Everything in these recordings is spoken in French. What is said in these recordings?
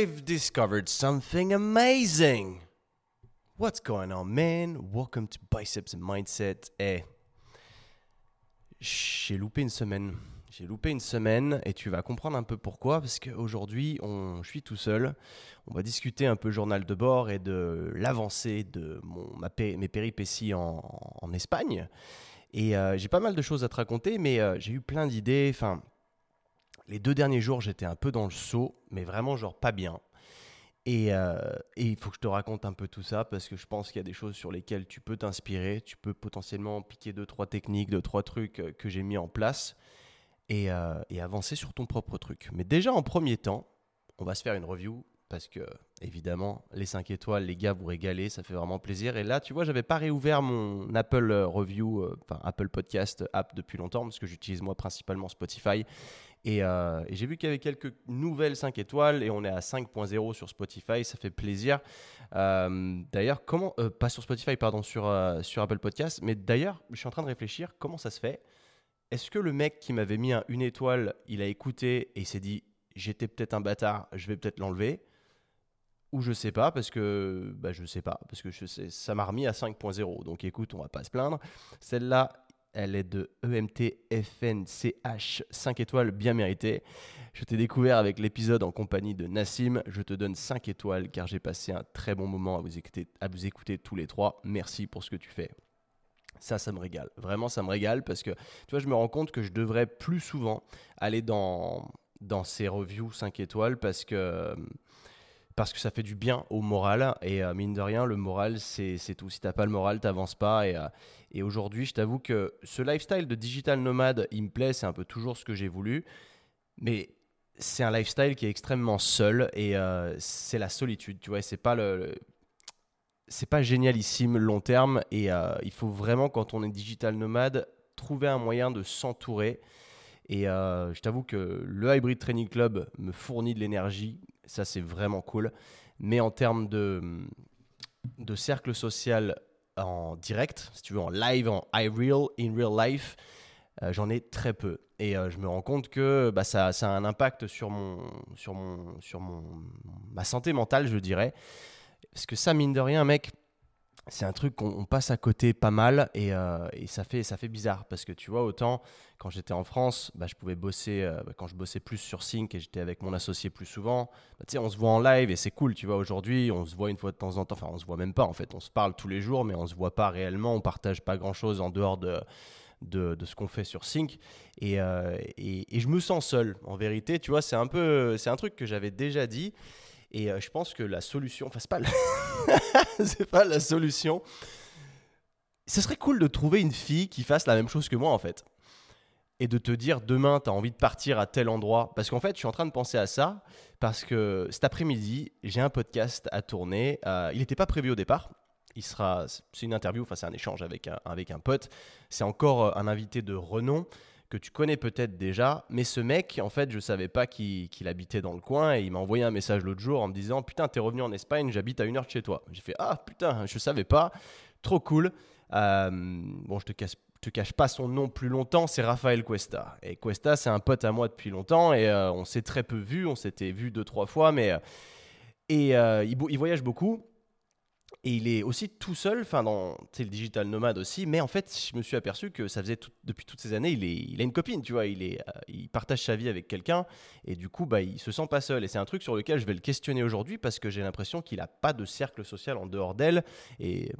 I've discovered something amazing. What's going on, man? Welcome to Biceps Mindset. Eh, j'ai loupé une semaine. J'ai loupé une semaine et tu vas comprendre un peu pourquoi. Parce qu'aujourd'hui, je suis tout seul. On va discuter un peu journal de bord et de l'avancée de mon, mes péripéties en, en Espagne. Et euh, j'ai pas mal de choses à te raconter, mais euh, j'ai eu plein d'idées. Enfin, les deux derniers jours, j'étais un peu dans le saut, mais vraiment genre pas bien. Euh, et, il faut que je te raconte un peu tout ça parce que je pense qu'il y a des choses sur lesquelles tu peux t'inspirer. Tu peux potentiellement piquer deux, trois techniques, deux, trois trucs que j'ai mis en place et, et, avancer sur ton propre truc. Mais déjà, en premier temps, on va se faire une review parce que évidemment les 5 étoiles les gars vous régalez ça fait vraiment plaisir et là tu vois j'avais pas réouvert mon Apple euh, review euh, Apple podcast app depuis longtemps parce que j'utilise moi principalement Spotify euh, et, j'ai vu qu'il y avait quelques nouvelles 5 étoiles et on est à 5.0 sur Spotify ça fait plaisir d'ailleurs comment pas sur Spotify pardon sur, sur Apple podcast mais d'ailleurs je suis en train de réfléchir comment ça se fait? Est-ce que le mec qui m'avait mis un, une étoile il a écouté et il s'est dit j'étais peut-être un bâtard je vais peut-être l'enlever? Ou je sais pas, parce que bah, je sais pas, parce que ça m'a remis à 5.0. Donc écoute, on va pas se plaindre. Celle-là, elle est de EMT FNCH 5 étoiles bien méritées. Je t'ai découvert avec l'épisode en compagnie de Nassim. Je te donne 5 étoiles car j'ai passé un très bon moment à vous, écouter, à vous écouter tous les trois. Merci pour ce que tu fais. Ça, ça me régale. Vraiment, ça me régale parce que tu vois, je me rends compte que je devrais plus souvent aller dans, dans ces reviews 5 étoiles parce que parce que ça fait du bien au moral. Et euh, mine de rien, le moral, c'est tout. Si t'as pas le moral, t'avances pas. Et, euh, et aujourd'hui, je t'avoue que ce lifestyle de digital nomade, il me plaît. C'est un peu toujours ce que j'ai voulu. Mais c'est un lifestyle qui est extrêmement seul et euh, c'est la solitude. Tu vois, c'est pas le, c'est pas génialissime long terme. Et il faut vraiment, quand on est digital nomade, trouver un moyen de s'entourer. Et je t'avoue que le Hybrid Training Club me fournit de l'énergie ça, c'est vraiment cool. Mais en termes de, de cercle social en direct, si tu veux, en live, en iReal, in real life, euh, j'en ai très peu. Et euh, je me rends compte que bah, ça, ça, a un impact sur, mon, sur, mon, sur mon, ma santé mentale, je dirais. Parce que ça, mine de rien, mec, c'est un truc qu'on passe à côté pas mal et, euh, et, ça, fait, ça fait bizarre parce que tu vois, autant quand j'étais en France, bah, je pouvais bosser, euh, bah, quand je bossais plus sur Sync et j'étais avec mon associé plus souvent, bah, tu sais, on se voit en live et c'est cool, tu vois, aujourd'hui, on se voit une fois de temps en temps, enfin, on se voit même pas en fait, on se parle tous les jours, mais on se voit pas réellement, on partage pas grand chose en dehors de, de, de, ce qu'on fait sur Sync. Et, euh, et, et, je me sens seul, en vérité. Tu vois, c'est un peu, c'est un truc que j'avais déjà dit. Et euh, je pense que la solution, enfin, c'est pas, c'est pas la solution. Ce serait cool de trouver une fille qui fasse la même chose que moi, en fait. Et de te dire demain, tu as envie de partir à tel endroit. Parce qu'en fait, je suis en train de penser à ça. Parce que cet après-midi, j'ai un podcast à tourner. Euh, il n'était pas prévu au départ. Il sera, c'est une interview, enfin c'est un échange avec un, avec un pote. C'est encore euh, un invité de renom que tu connais peut-être déjà, mais ce mec, en fait, je savais pas qu'il habitait dans le coin et il m'a envoyé un message l'autre jour en me disant Putain, t'es revenu en Espagne, j'habite à une heure de chez toi. J'ai fait Ah putain, je savais pas, trop cool. Euh, bon, je te te cache pas son nom plus longtemps, c'est Rafael Cuesta. Et Cuesta, c'est un pote à moi depuis longtemps et euh, on s'est très peu vu, on s'était vu deux, trois fois, mais. Euh, et il voyage beaucoup. Et il est aussi tout seul, enfin dans le digital nomade aussi, mais en fait je me suis aperçu que ça faisait depuis toutes ces années, il, a une copine, tu vois, euh, il partage sa vie avec quelqu'un et du coup bah, il se sent pas seul. Et c'est un truc sur lequel je vais le questionner aujourd'hui parce que j'ai l'impression qu'il n'a pas de cercle social en dehors d'elle et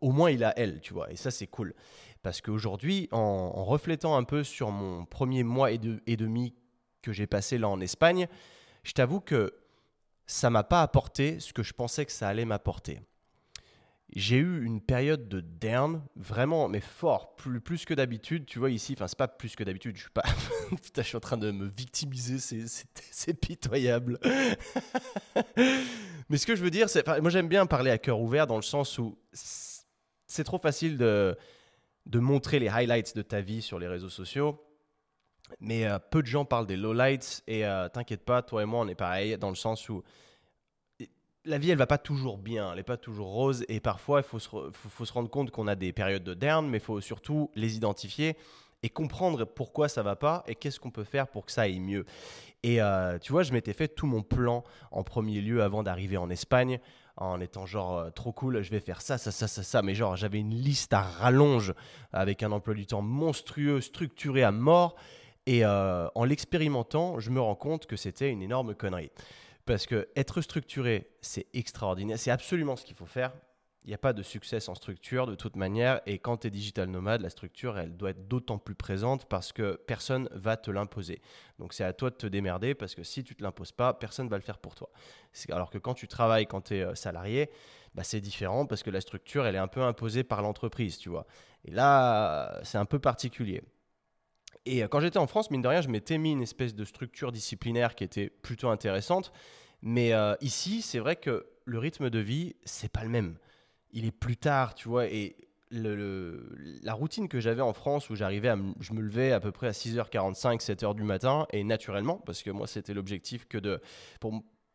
au moins il a elle, tu vois, et ça c'est cool. Parce qu'aujourd'hui, en, en, reflétant un peu sur mon premier mois et, et demi que j'ai passé là en Espagne, je t'avoue que ça m'a pas apporté ce que je pensais que ça allait m'apporter j'ai eu une période de down, vraiment, mais fort, plus, plus que d'habitude. Tu vois, ici, enfin, c'est pas plus que d'habitude, je suis pas. Putain, je suis en train de me victimiser, c'est pitoyable. mais ce que je veux dire, c'est. Moi, j'aime bien parler à cœur ouvert dans le sens où c'est trop facile de, de montrer les highlights de ta vie sur les réseaux sociaux. Mais euh, peu de gens parlent des lowlights et euh, t'inquiète pas, toi et moi, on est pareil dans le sens où la vie, elle va pas toujours bien, elle n'est pas toujours rose, et parfois, il faut se, rendre compte qu'on a des périodes de down, mais il faut surtout les identifier et comprendre pourquoi ça va pas et qu'est-ce qu'on peut faire pour que ça aille mieux. Et euh, tu vois, je m'étais fait tout mon plan en premier lieu avant d'arriver en Espagne en étant genre euh, trop cool, je vais faire ça, ça, ça, ça, ça. Mais genre, j'avais une liste à rallonge avec un emploi du temps monstrueux, structuré à mort. Et euh, en l'expérimentant, je me rends compte que c'était une énorme connerie. Parce que être structuré, c'est extraordinaire. C'est absolument ce qu'il faut faire. Il n'y a pas de succès sans structure de toute manière. Et quand tu es digital nomade, la structure, elle doit être d'autant plus présente parce que personne va te l'imposer. Donc c'est à toi de te démerder parce que si tu ne te l'imposes pas, personne ne va le faire pour toi. Alors que quand tu travailles, quand tu es euh, salarié, bah, c'est différent parce que la structure, elle est un peu imposée par l'entreprise, tu vois. Et là, c'est un peu particulier. Et euh, quand j'étais en France, mine de rien, je m'étais mis une espèce de structure disciplinaire qui était plutôt intéressante. Mais euh, ici, c'est vrai que le rythme de vie, c'est pas le même il est plus tard, tu vois, et la routine que j'avais en France où j'arrivais je me levais à peu près à 6h45 7h du matin et naturellement parce que moi c'était l'objectif que de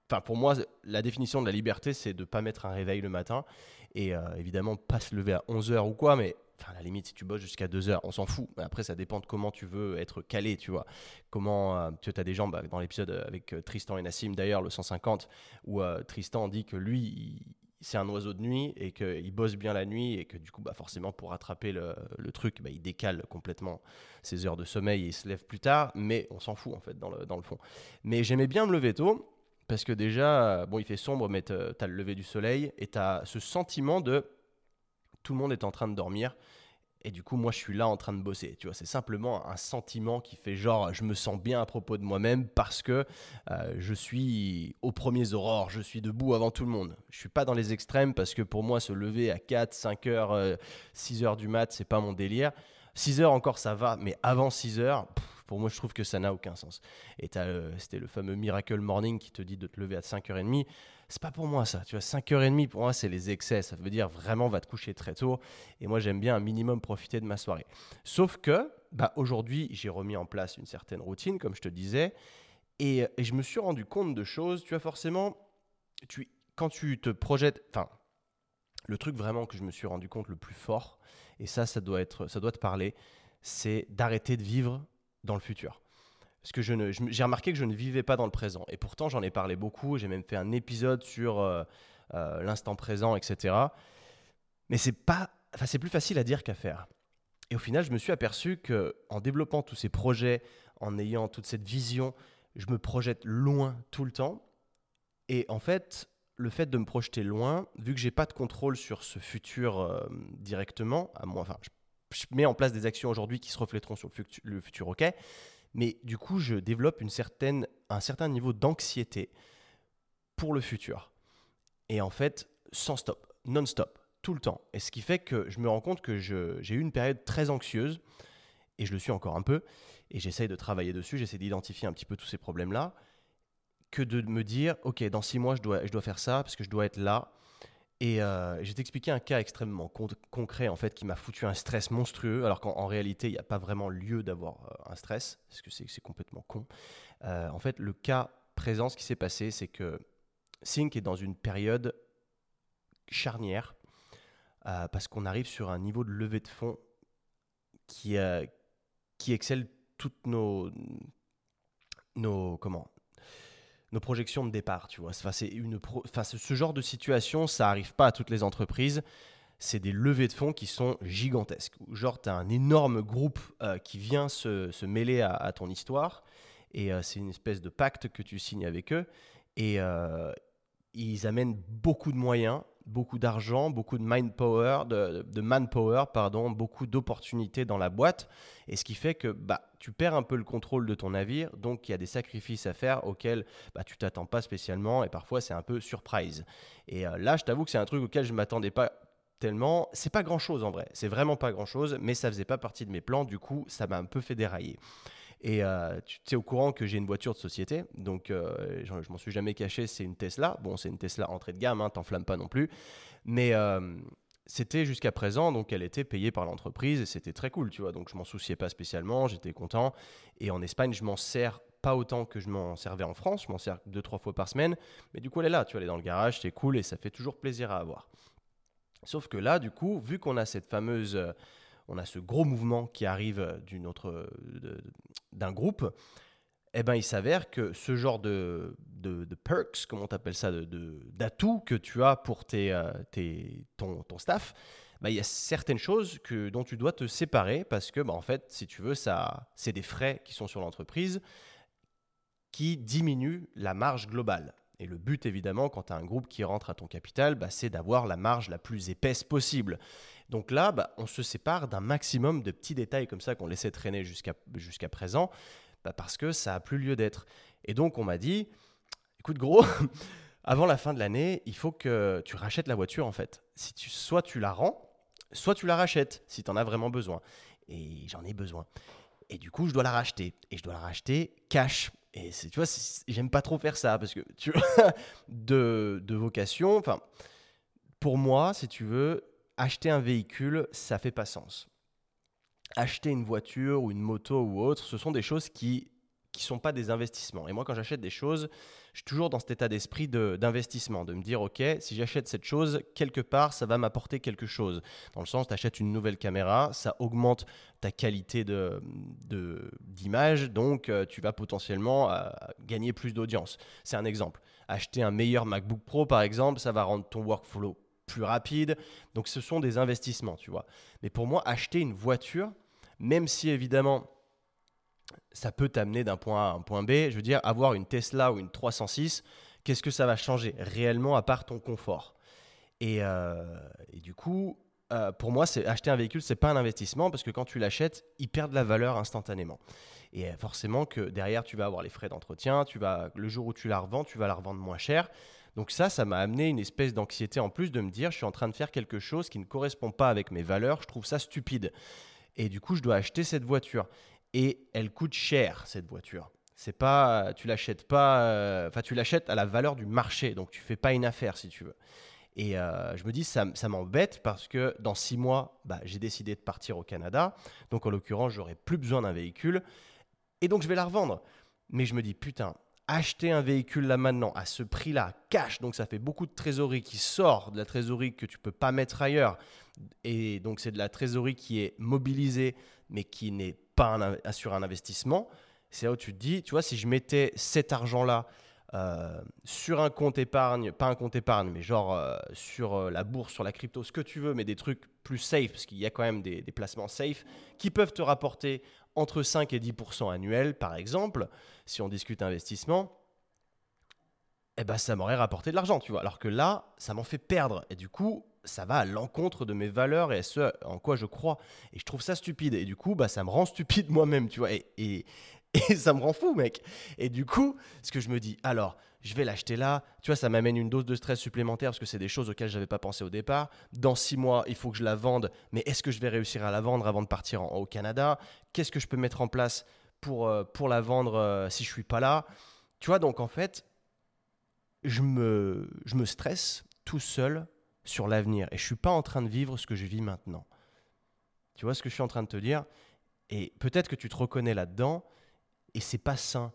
enfin pour moi la définition de la liberté c'est de pas mettre un réveil le matin et euh, évidemment pas se lever à 11h ou quoi mais enfin à la limite si tu bosses jusqu'à 2h on s'en fout. Après ça dépend de comment tu veux être calé tu vois. Comment euh, tu as des gens bah, dans l'épisode avec euh, Tristan et Nassim d'ailleurs le 150 où Tristan dit que lui c'est un oiseau de nuit et qu'il bosse bien la nuit et que du coup, bah forcément, pour rattraper le, truc, bah, il décale complètement ses heures de sommeil et il se lève plus tard, mais on s'en fout en fait dans le fond. Mais j'aimais bien me lever tôt parce que déjà, bon, il fait sombre, mais tu as le lever du soleil et tu as ce sentiment de tout le monde est en train de dormir et du coup, moi, je suis là en train de bosser. Tu vois, c'est simplement un sentiment qui fait genre, je me sens bien à propos de moi-même parce que euh, je suis aux premiers aurores, je suis debout avant tout le monde. Je suis pas dans les extrêmes parce que pour moi, se lever à 4, 5 heures, 6 euh, heures du mat, c'est pas mon délire. 6 heures encore, ça va, mais avant 6 heures, pour moi, je trouve que ça n'a aucun sens. Et euh, c'était le fameux Miracle Morning qui te dit de te lever à 5h30 c'est pas pour moi ça. Tu vois, 5h30 pour moi, c'est les excès. Ça veut dire vraiment va te coucher très tôt. Et moi, j'aime bien un minimum profiter de ma soirée. Sauf que, bah, aujourd'hui, j'ai remis en place une certaine routine, comme je te disais. Et, je me suis rendu compte de choses. Tu vois, forcément, quand tu te projettes. Enfin, le truc vraiment que je me suis rendu compte le plus fort, et ça, ça doit, être, ça doit te parler, c'est d'arrêter de vivre dans le futur. Parce que j'ai remarqué que je ne vivais pas dans le présent. Et pourtant, j'en ai parlé beaucoup. J'ai même fait un épisode sur euh, euh, l'instant présent, etc. Mais c'est pas, enfin, c'est plus facile à dire qu'à faire. Et au final, je me suis aperçu que en développant tous ces projets, en ayant toute cette vision, je me projette loin tout le temps. Et en fait, le fait de me projeter loin, vu que j'ai pas de contrôle sur ce futur euh, directement, à moi, enfin, je, mets en place des actions aujourd'hui qui se reflèteront sur le futur, le futur ok, mais du coup, je développe une certaine, un certain niveau d'anxiété pour le futur. Et en fait, sans stop, non-stop, tout le temps. Et ce qui fait que je me rends compte que j'ai eu une période très anxieuse, et je le suis encore un peu, et j'essaye de travailler dessus, j'essaie d'identifier un petit peu tous ces problèmes-là, que de me dire, ok, dans six mois, je dois, je dois faire ça, parce que je dois être là, et euh, je vais t'expliquer un cas extrêmement concret en fait qui m'a foutu un stress monstrueux, alors qu'en réalité il n'y a pas vraiment lieu d'avoir euh, un stress, parce que c'est complètement con. Euh, en fait, le cas présent, ce qui s'est passé, c'est que Sync est dans une période charnière parce qu'on arrive sur un niveau de levée de fonds qui, qui excelle toutes nos, nos comment nos projections de départ, tu vois. Enfin, une ce genre de situation, ça arrive pas à toutes les entreprises. C'est des levées de fonds qui sont gigantesques. Genre, tu as un énorme groupe euh, qui vient se, se mêler à, ton histoire. Et euh, c'est une espèce de pacte que tu signes avec eux. Et euh, ils amènent beaucoup de moyens beaucoup d'argent, beaucoup de mind power, de, manpower, pardon, beaucoup d'opportunités dans la boîte. Et ce qui fait que bah, tu perds un peu le contrôle de ton navire. Donc il y a des sacrifices à faire auxquels bah, tu t'attends pas spécialement. Et parfois c'est un peu surprise. Et euh, là, je t'avoue que c'est un truc auquel je m'attendais pas tellement. C'est pas grand chose en vrai. C'est vraiment pas grand chose. Mais ça faisait pas partie de mes plans. Du coup, ça m'a un peu fait dérailler. Et euh, tu es au courant que j'ai une voiture de société, donc euh, je, je m'en suis jamais caché, c'est une Tesla. Bon, c'est une Tesla entrée de gamme, hein, t'enflamme pas non plus. Mais euh, c'était jusqu'à présent, donc elle était payée par l'entreprise et c'était très cool, tu vois. Donc je m'en souciais pas spécialement, j'étais content. Et en Espagne, je m'en sers pas autant que je m'en servais en France, je m'en sers deux, trois fois par semaine. Mais du coup, elle est là, tu vois, elle est dans le garage, c'est cool et ça fait toujours plaisir à avoir. Sauf que là, du coup, vu qu'on a cette fameuse on a ce gros mouvement qui arrive d'une autre, d'un groupe, eh ben, il s'avère que ce genre de, perks, comment on appelle ça, d'atouts que tu as pour tes, euh, tes, ton, ton staff, bah, il y a certaines choses que, dont tu dois te séparer parce que, bah, en fait, si tu veux, ça, c'est des frais qui sont sur l'entreprise qui diminuent la marge globale. Et le but, évidemment, quand tu as un groupe qui rentre à ton capital, bah, c'est d'avoir la marge la plus épaisse possible. Donc là, bah, on se sépare d'un maximum de petits détails comme ça qu'on laissait traîner jusqu'à présent, bah, parce que ça n'a plus lieu d'être. Et donc on m'a dit, écoute gros, avant la fin de l'année, il faut que tu rachètes la voiture en fait. Si tu, soit tu la rends, soit tu la rachètes si tu en as vraiment besoin. Et j'en ai besoin. Et du coup, je dois la racheter. Et je dois la racheter cash. Et tu vois, j'aime pas trop faire ça parce que tu vois, de, de vocation, enfin, pour moi, si tu veux, acheter un véhicule, ça fait pas sens. Acheter une voiture ou une moto ou autre, ce sont des choses qui qui sont pas des investissements. Et moi, quand j'achète des choses, je suis toujours dans cet état d'esprit d'investissement, de, me dire, OK, si j'achète cette chose, quelque part, ça va m'apporter quelque chose. Dans le sens, tu achètes une nouvelle caméra, ça augmente ta qualité d'image, de, donc euh, tu vas potentiellement euh, gagner plus d'audience. C'est un exemple. Acheter un meilleur MacBook Pro, par exemple, ça va rendre ton workflow plus rapide. Donc ce sont des investissements, tu vois. Mais pour moi, acheter une voiture, même si évidemment ça peut t'amener d'un point A à un point B, je veux dire, avoir une Tesla ou une 306, qu'est-ce que ça va changer réellement à part ton confort? Et, euh, du coup, euh, pour moi, acheter un véhicule, c'est pas un investissement parce que quand tu l'achètes, il perd de la valeur instantanément. Et forcément que derrière, tu vas avoir les frais d'entretien, tu vas le jour où tu la revends, tu vas la revendre moins cher. Donc ça, ça m'a amené une espèce d'anxiété en plus de me dire, je suis en train de faire quelque chose qui ne correspond pas avec mes valeurs, je trouve ça stupide. Et du coup, je dois acheter cette voiture. Et elle coûte cher, cette voiture. C'est pas, tu l'achètes pas, euh, enfin tu l'achètes à la valeur du marché, donc tu fais pas une affaire si tu veux. Et euh, je me dis, ça, ça m'embête parce que dans six mois, bah, j'ai décidé de partir au Canada. Donc en l'occurrence, j'aurai plus besoin d'un véhicule. Et donc je vais la revendre. Mais je me dis, putain, acheter un véhicule là maintenant à ce prix-là, cash, donc ça fait beaucoup de trésorerie qui sort de la trésorerie que tu peux pas mettre ailleurs. Et donc c'est de la trésorerie qui est mobilisée, mais qui n'est pas sur un investissement. C'est là où tu te dis, tu vois, si je mettais cet argent-là euh, sur un compte épargne, pas un compte épargne, mais genre euh, sur euh, la bourse, sur la crypto, ce que tu veux, mais des trucs plus safe, parce qu'il y a quand même des, des, placements safe qui peuvent te rapporter entre 5 et 10% annuels, par exemple, si on discute investissement, eh ben, ça m'aurait rapporté de l'argent, tu vois. Alors que là, ça m'en fait perdre. Et du coup, ça va à l'encontre de mes valeurs et à ce en quoi je crois. Et je trouve ça stupide. Et du coup, bah, ça me rend stupide moi-même, tu vois. Et, et, ça me rend fou, mec. Et du coup, ce que je me dis, alors, je vais l'acheter là. Tu vois, ça m'amène une dose de stress supplémentaire parce que c'est des choses auxquelles je n'avais pas pensé au départ. Dans six mois, il faut que je la vende. Mais est-ce que je vais réussir à la vendre avant de partir au Canada? Qu'est-ce que je peux mettre en place pour, euh, pour la vendre euh, si je suis pas là? Tu vois, donc en fait, je me, je me stresse tout seul sur l'avenir. Et je suis pas en train de vivre ce que je vis maintenant. Tu vois ce que je suis en train de te dire? Et peut-être que tu te reconnais là-dedans, et c'est pas sain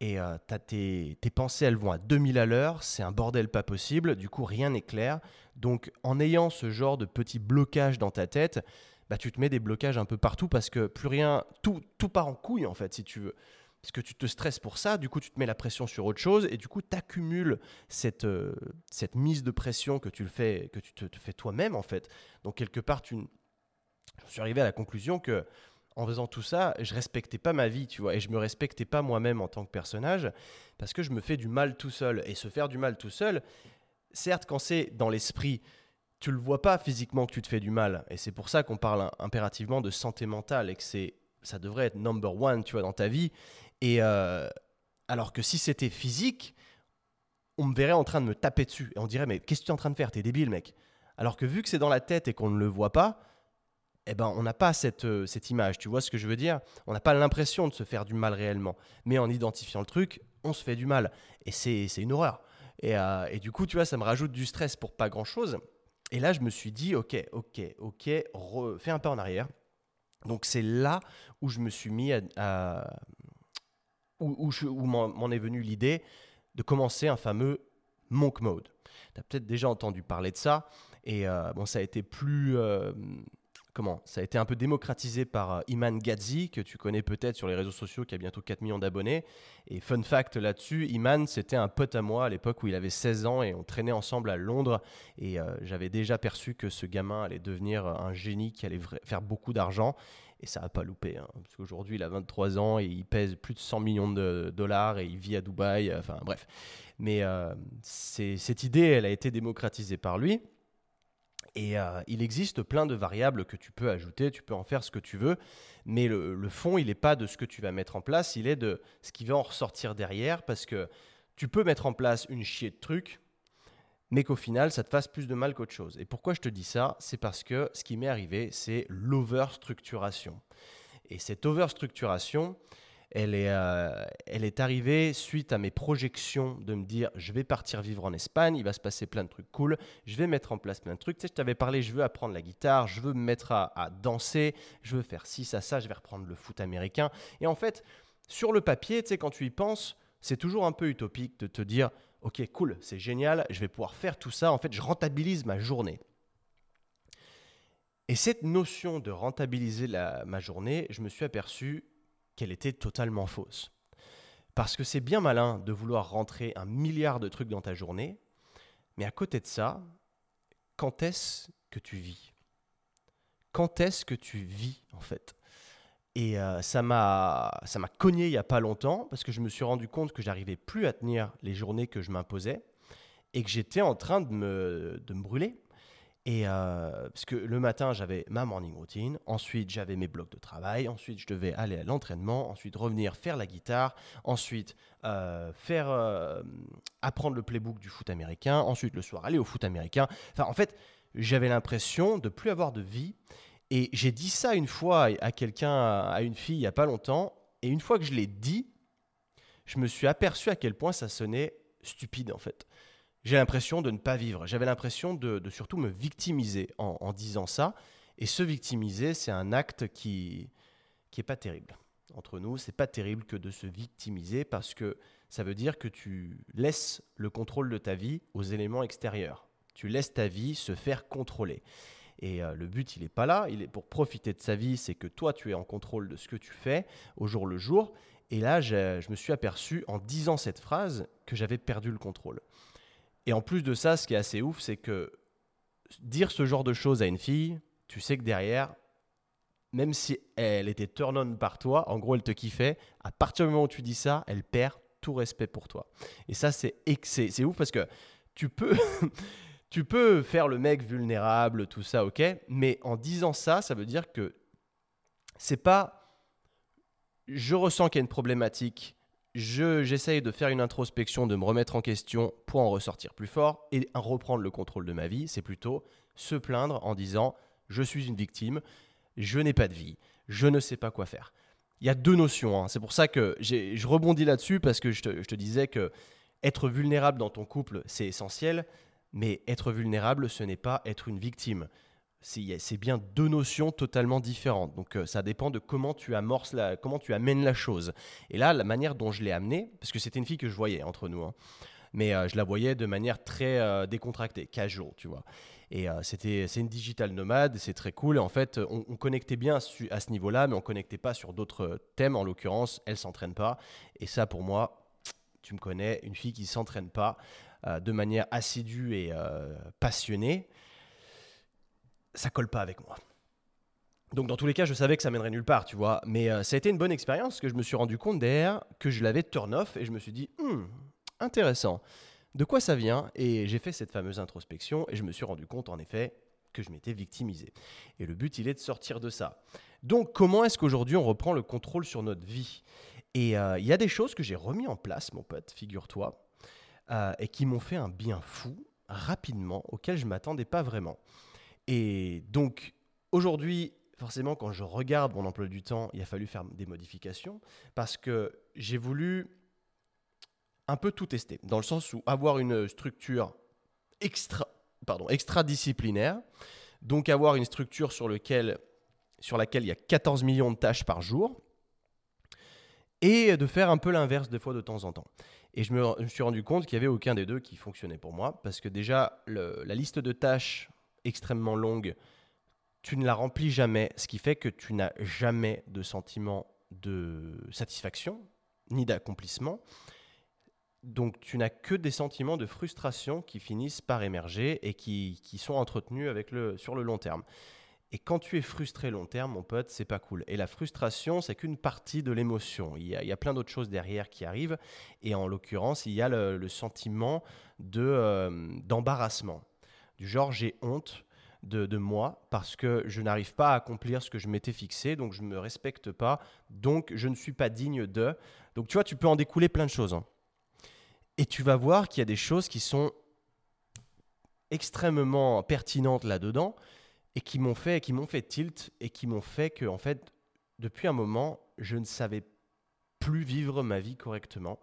et euh, tes, tes, pensées, elles vont à 2000 à l'heure, c'est un bordel pas possible, du coup rien n'est clair. Donc en ayant ce genre de petits blocages dans ta tête, bah, tu te mets des blocages un peu partout parce que plus rien, tout, tout part en couille en fait si tu veux. Parce que tu te stresses pour ça, du coup tu te mets la pression sur autre chose et du coup tu accumules cette, euh, cette mise de pression que tu, le fais, que tu te, fais toi-même en fait. Donc quelque part, je suis arrivé à la conclusion que en faisant tout ça, je respectais pas ma vie, tu vois, et je me respectais pas moi-même en tant que personnage, parce que je me fais du mal tout seul. Et se faire du mal tout seul, certes, quand c'est dans l'esprit, tu le vois pas physiquement que tu te fais du mal. Et c'est pour ça qu'on parle impérativement de santé mentale et que c'est, ça devrait être number one, tu vois, dans ta vie. Et euh, alors que si c'était physique, on me verrait en train de me taper dessus et on dirait mais qu'est-ce que tu es en train de faire? T'es débile, mec. Alors que vu que c'est dans la tête et qu'on ne le voit pas, eh ben, on n'a pas cette, euh, cette image. Tu vois ce que je veux dire? On n'a pas l'impression de se faire du mal réellement. Mais en identifiant le truc, on se fait du mal. Et c'est une horreur. Et, euh, et, du coup, tu vois, ça me rajoute du stress pour pas grand-chose. Et là, je me suis dit, ok, ok, ok, fais un pas en arrière. Donc c'est là où je me suis mis à... où, m'en est venue l'idée de commencer un fameux monk mode. Tu as peut-être déjà entendu parler de ça. Et euh, bon, ça a été plus comment Ça a été un peu démocratisé par euh, Iman Gadzhi, que tu connais peut-être sur les réseaux sociaux, qui a bientôt 4 millions d'abonnés. Et fun fact là-dessus, Iman, c'était un pote à moi à l'époque où il avait 16 ans et on traînait ensemble à Londres. Et euh, j'avais déjà perçu que ce gamin allait devenir un génie qui allait faire beaucoup d'argent. Et ça n'a pas loupé. Hein, parce qu'aujourd'hui, il a 23 ans et il pèse plus de 100 millions de dollars et il vit à Dubaï. Enfin, bref. Mais euh, cette idée, elle a été démocratisée par lui. Et euh, il existe plein de variables que tu peux ajouter, tu peux en faire ce que tu veux, mais le, fond, il n'est pas de ce que tu vas mettre en place, il est de ce qui va en ressortir derrière, parce que tu peux mettre en place une chier de trucs, mais qu'au final, ça te fasse plus de mal qu'autre chose. Et pourquoi je te dis ça? C'est parce que ce qui m'est arrivé, c'est l'overstructuration. Et cette overstructuration, elle est, euh, elle est arrivée suite à mes projections de me dire je vais partir vivre en Espagne, il va se passer plein de trucs cool, je vais mettre en place plein de trucs. Tu sais, je t'avais parlé, je veux apprendre la guitare, je veux me mettre à, danser, je veux faire ci, ça, ça, je vais reprendre le foot américain. Et en fait, sur le papier, tu sais, quand tu y penses, c'est toujours un peu utopique de te dire ok, cool, c'est génial, je vais pouvoir faire tout ça. En fait, je rentabilise ma journée. Et cette notion de rentabiliser ma journée, je me suis aperçu qu'elle était totalement fausse. Parce que c'est bien malin de vouloir rentrer un milliard de trucs dans ta journée, mais à côté de ça, quand est-ce que tu vis? Quand est-ce que tu vis en fait? Et euh, ça m'a cogné il y a pas longtemps parce que je me suis rendu compte que j'arrivais plus à tenir les journées que je m'imposais et que j'étais en train de me, de me brûler. Et euh, parce que le matin, j'avais ma morning routine, ensuite j'avais mes blocs de travail, ensuite je devais aller à l'entraînement, ensuite revenir faire la guitare, ensuite euh, faire euh, apprendre le playbook du foot américain, ensuite le soir aller au foot américain. Enfin, en fait, j'avais l'impression de plus avoir de vie. Et j'ai dit ça une fois à quelqu'un, à une fille, il y a pas longtemps. Et une fois que je l'ai dit, je me suis aperçu à quel point ça sonnait stupide en fait j'ai l'impression de ne pas vivre. J'avais l'impression de, surtout me victimiser en, disant ça. Et se victimiser, c'est un acte qui qui est pas terrible. Entre nous, c'est pas terrible que de se victimiser parce que ça veut dire que tu laisses le contrôle de ta vie aux éléments extérieurs. Tu laisses ta vie se faire contrôler. Et euh, le but, il n'est pas là. Il est pour profiter de sa vie, c'est que toi, tu es en contrôle de ce que tu fais au jour le jour. Et là, je me suis aperçu en disant cette phrase que j'avais perdu le contrôle. Et en plus de ça, ce qui est assez ouf, c'est que dire ce genre de choses à une fille, tu sais que derrière, même si elle était turn on par toi, en gros, elle te kiffait, à partir du moment où tu dis ça, elle perd tout respect pour toi. Et ça, c'est ouf parce que tu peux, tu peux faire le mec vulnérable, tout ça, ok, mais en disant ça, ça veut dire que c'est pas je ressens qu'il y a une problématique, j'essaye de faire une introspection, de me remettre en question pour en ressortir plus fort et reprendre le contrôle de ma vie. C'est plutôt se plaindre en disant je suis une victime, je n'ai pas de vie, je ne sais pas quoi faire. Il y a deux notions. Hein. C'est pour ça que je rebondis là-dessus parce que je te, disais que être vulnérable dans ton couple, c'est essentiel, mais être vulnérable, ce n'est pas être une victime c'est bien deux notions totalement différentes. Donc euh, ça dépend de comment tu amorces la, comment tu amènes la chose. Et là, la manière dont je l'ai amenée, parce que c'était une fille que je voyais entre nous, hein, mais euh, je la voyais de manière très euh, décontractée, casual, tu vois. Et c'était, c'est une digital nomade, c'est très cool. Et en fait, on, connectait bien à ce niveau-là, mais on connectait pas sur d'autres thèmes. En l'occurrence, elle s'entraîne pas. Et ça, pour moi, tu me connais, une fille qui s'entraîne pas de manière assidue et passionnée ça colle pas avec moi. Donc dans tous les cas, je savais que ça mènerait nulle part, tu vois. Mais euh, ça a été une bonne expérience que je me suis rendu compte derrière que je l'avais turn off et je me suis dit, hmm, intéressant. De quoi ça vient? Et j'ai fait cette fameuse introspection et je me suis rendu compte en effet que je m'étais victimisé. Et le but, il est de sortir de ça. Donc comment est-ce qu'aujourd'hui on reprend le contrôle sur notre vie? Et euh, il y a des choses que j'ai remis en place, mon pote, figure-toi, euh, et qui m'ont fait un bien fou rapidement, auquel je m'attendais pas vraiment. Et donc, aujourd'hui, forcément, quand je regarde mon emploi du temps, il a fallu faire des modifications parce que j'ai voulu un peu tout tester, dans le sens où avoir une structure extra, pardon, extra-disciplinaire, donc avoir une structure sur, laquelle il y a 14 millions de tâches par jour, et de faire un peu l'inverse des fois de temps en temps. Et je me, suis rendu compte qu'il n'y avait aucun des deux qui fonctionnait pour moi, parce que déjà, la liste de tâches extrêmement longue, tu ne la remplis jamais, ce qui fait que tu n'as jamais de sentiment de satisfaction ni d'accomplissement. Donc tu n'as que des sentiments de frustration qui finissent par émerger et qui, qui sont entretenus avec le, sur le long terme. Et quand tu es frustré long terme, mon pote, c'est pas cool. Et la frustration, c'est qu'une partie de l'émotion. Il, y a plein d'autres choses derrière qui arrivent. Et en l'occurrence, il y a le, sentiment de, euh, d'embarrassement. Du genre, j'ai honte de, de, moi parce que je n'arrive pas à accomplir ce que je m'étais fixé, donc je ne me respecte pas, donc je ne suis pas digne de. Donc tu vois, tu peux en découler plein de choses. Hein. Et tu vas voir qu'il y a des choses qui sont extrêmement pertinentes là-dedans et qui m'ont fait, qui m'ont fait tilt et qui m'ont fait que, en fait, depuis un moment, je ne savais plus vivre ma vie correctement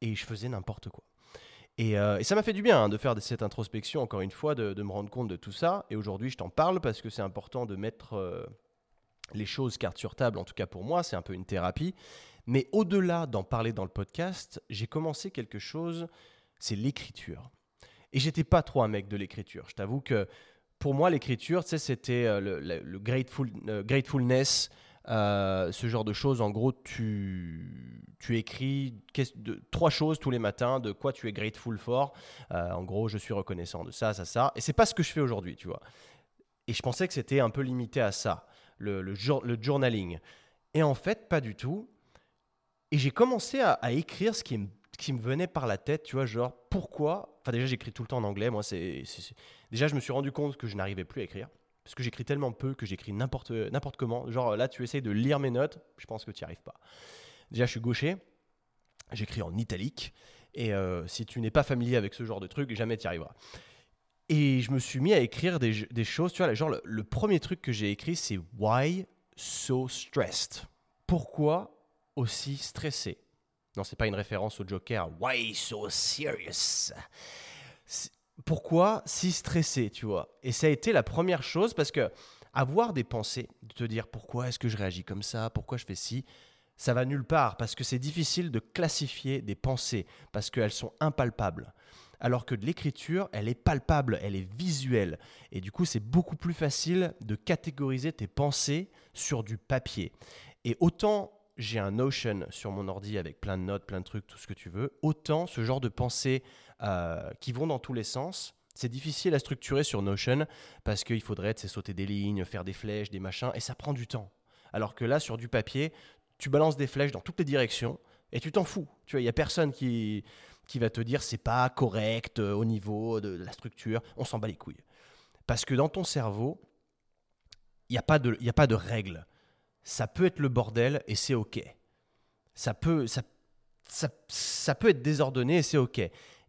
et je faisais n'importe quoi. Et, euh, ça m'a fait du bien hein, de faire cette introspection, encore une fois, de, me rendre compte de tout ça. Et aujourd'hui, je t'en parle parce que c'est important de mettre euh, les choses carte sur table, en tout cas pour moi, c'est un peu une thérapie. Mais au-delà d'en parler dans le podcast, j'ai commencé quelque chose, c'est l'écriture. Et j'étais pas trop un mec de l'écriture. Je t'avoue que pour moi, l'écriture, c'était euh, le, le, le grateful, euh, gratefulness, euh, ce genre de choses. En gros, tu, tu écris trois choses tous les matins, de quoi tu es grateful for. En gros, je suis reconnaissant de ça, ça, ça. Et c'est pas ce que je fais aujourd'hui, tu vois. Et je pensais que c'était un peu limité à ça, le, le, le journaling. Et en fait, pas du tout. Et j'ai commencé à, à, écrire ce qui, me, qui me venait par la tête, tu vois, genre pourquoi? Enfin, déjà, j'écris tout le temps en anglais. Moi, c'est. Déjà, je me suis rendu compte que je n'arrivais plus à écrire. Parce que j'écris tellement peu que j'écris n'importe comment. Genre là, tu essayes de lire mes notes, je pense que tu n'y arrives pas. Déjà, je suis gaucher, j'écris en italique. Et euh, si tu n'es pas familier avec ce genre de truc, jamais tu y arriveras. Et je me suis mis à écrire des, des choses. Tu vois, genre, le, le premier truc que j'ai écrit, c'est Why so stressed? Pourquoi aussi stressé? Non, c'est pas une référence au Joker. Why so serious? Pourquoi si stressé, tu vois? Et ça a été la première chose parce que avoir des pensées, de te dire pourquoi est-ce que je réagis comme ça, pourquoi je fais ci, ça va nulle part parce que c'est difficile de classifier des pensées parce qu'elles sont impalpables. Alors que de l'écriture, elle est palpable, elle est visuelle. Et du coup, c'est beaucoup plus facile de catégoriser tes pensées sur du papier. Et autant j'ai un Notion sur mon ordi avec plein de notes, plein de trucs, tout ce que tu veux, autant ce genre de pensées euh, qui vont dans tous les sens, c'est difficile à structurer sur Notion parce qu'il faudrait sauter des lignes, faire des flèches, des machins, et ça prend du temps. Alors que là, sur du papier, tu balances des flèches dans toutes les directions et tu t'en fous. Tu vois, il y a personne qui qui va te dire c'est pas correct euh, au niveau de, la structure. On s'en bat les couilles. Parce que dans ton cerveau, il n'y a pas de il a pas de règles. Ça peut être le bordel et c'est ok. Ça peut ça, ça, peut être désordonné et c'est ok.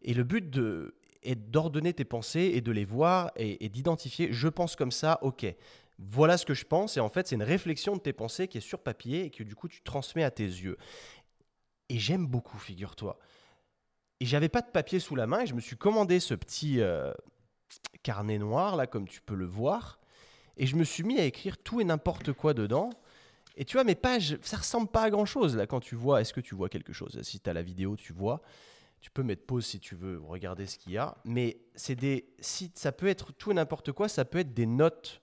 Et le but de, est d'ordonner tes pensées et de les voir et, et d'identifier, je pense comme ça, ok. Voilà ce que je pense, et en fait, c'est une réflexion de tes pensées qui est sur papier et que du coup, tu transmets à tes yeux. Et j'aime beaucoup, figure-toi. Et j'avais pas de papier sous la main, et je me suis commandé ce petit euh, carnet noir, là, comme tu peux le voir, et je me suis mis à écrire tout et n'importe quoi dedans. Et tu vois, mes pages, ça ressemble pas à grand chose, là, quand tu vois. Est-ce que tu vois quelque chose? Si tu as la vidéo, tu vois. Tu peux mettre pause si tu veux regarder ce qu'il y a. Mais c'est des, si, ça peut être tout et n'importe quoi. Ça peut être des notes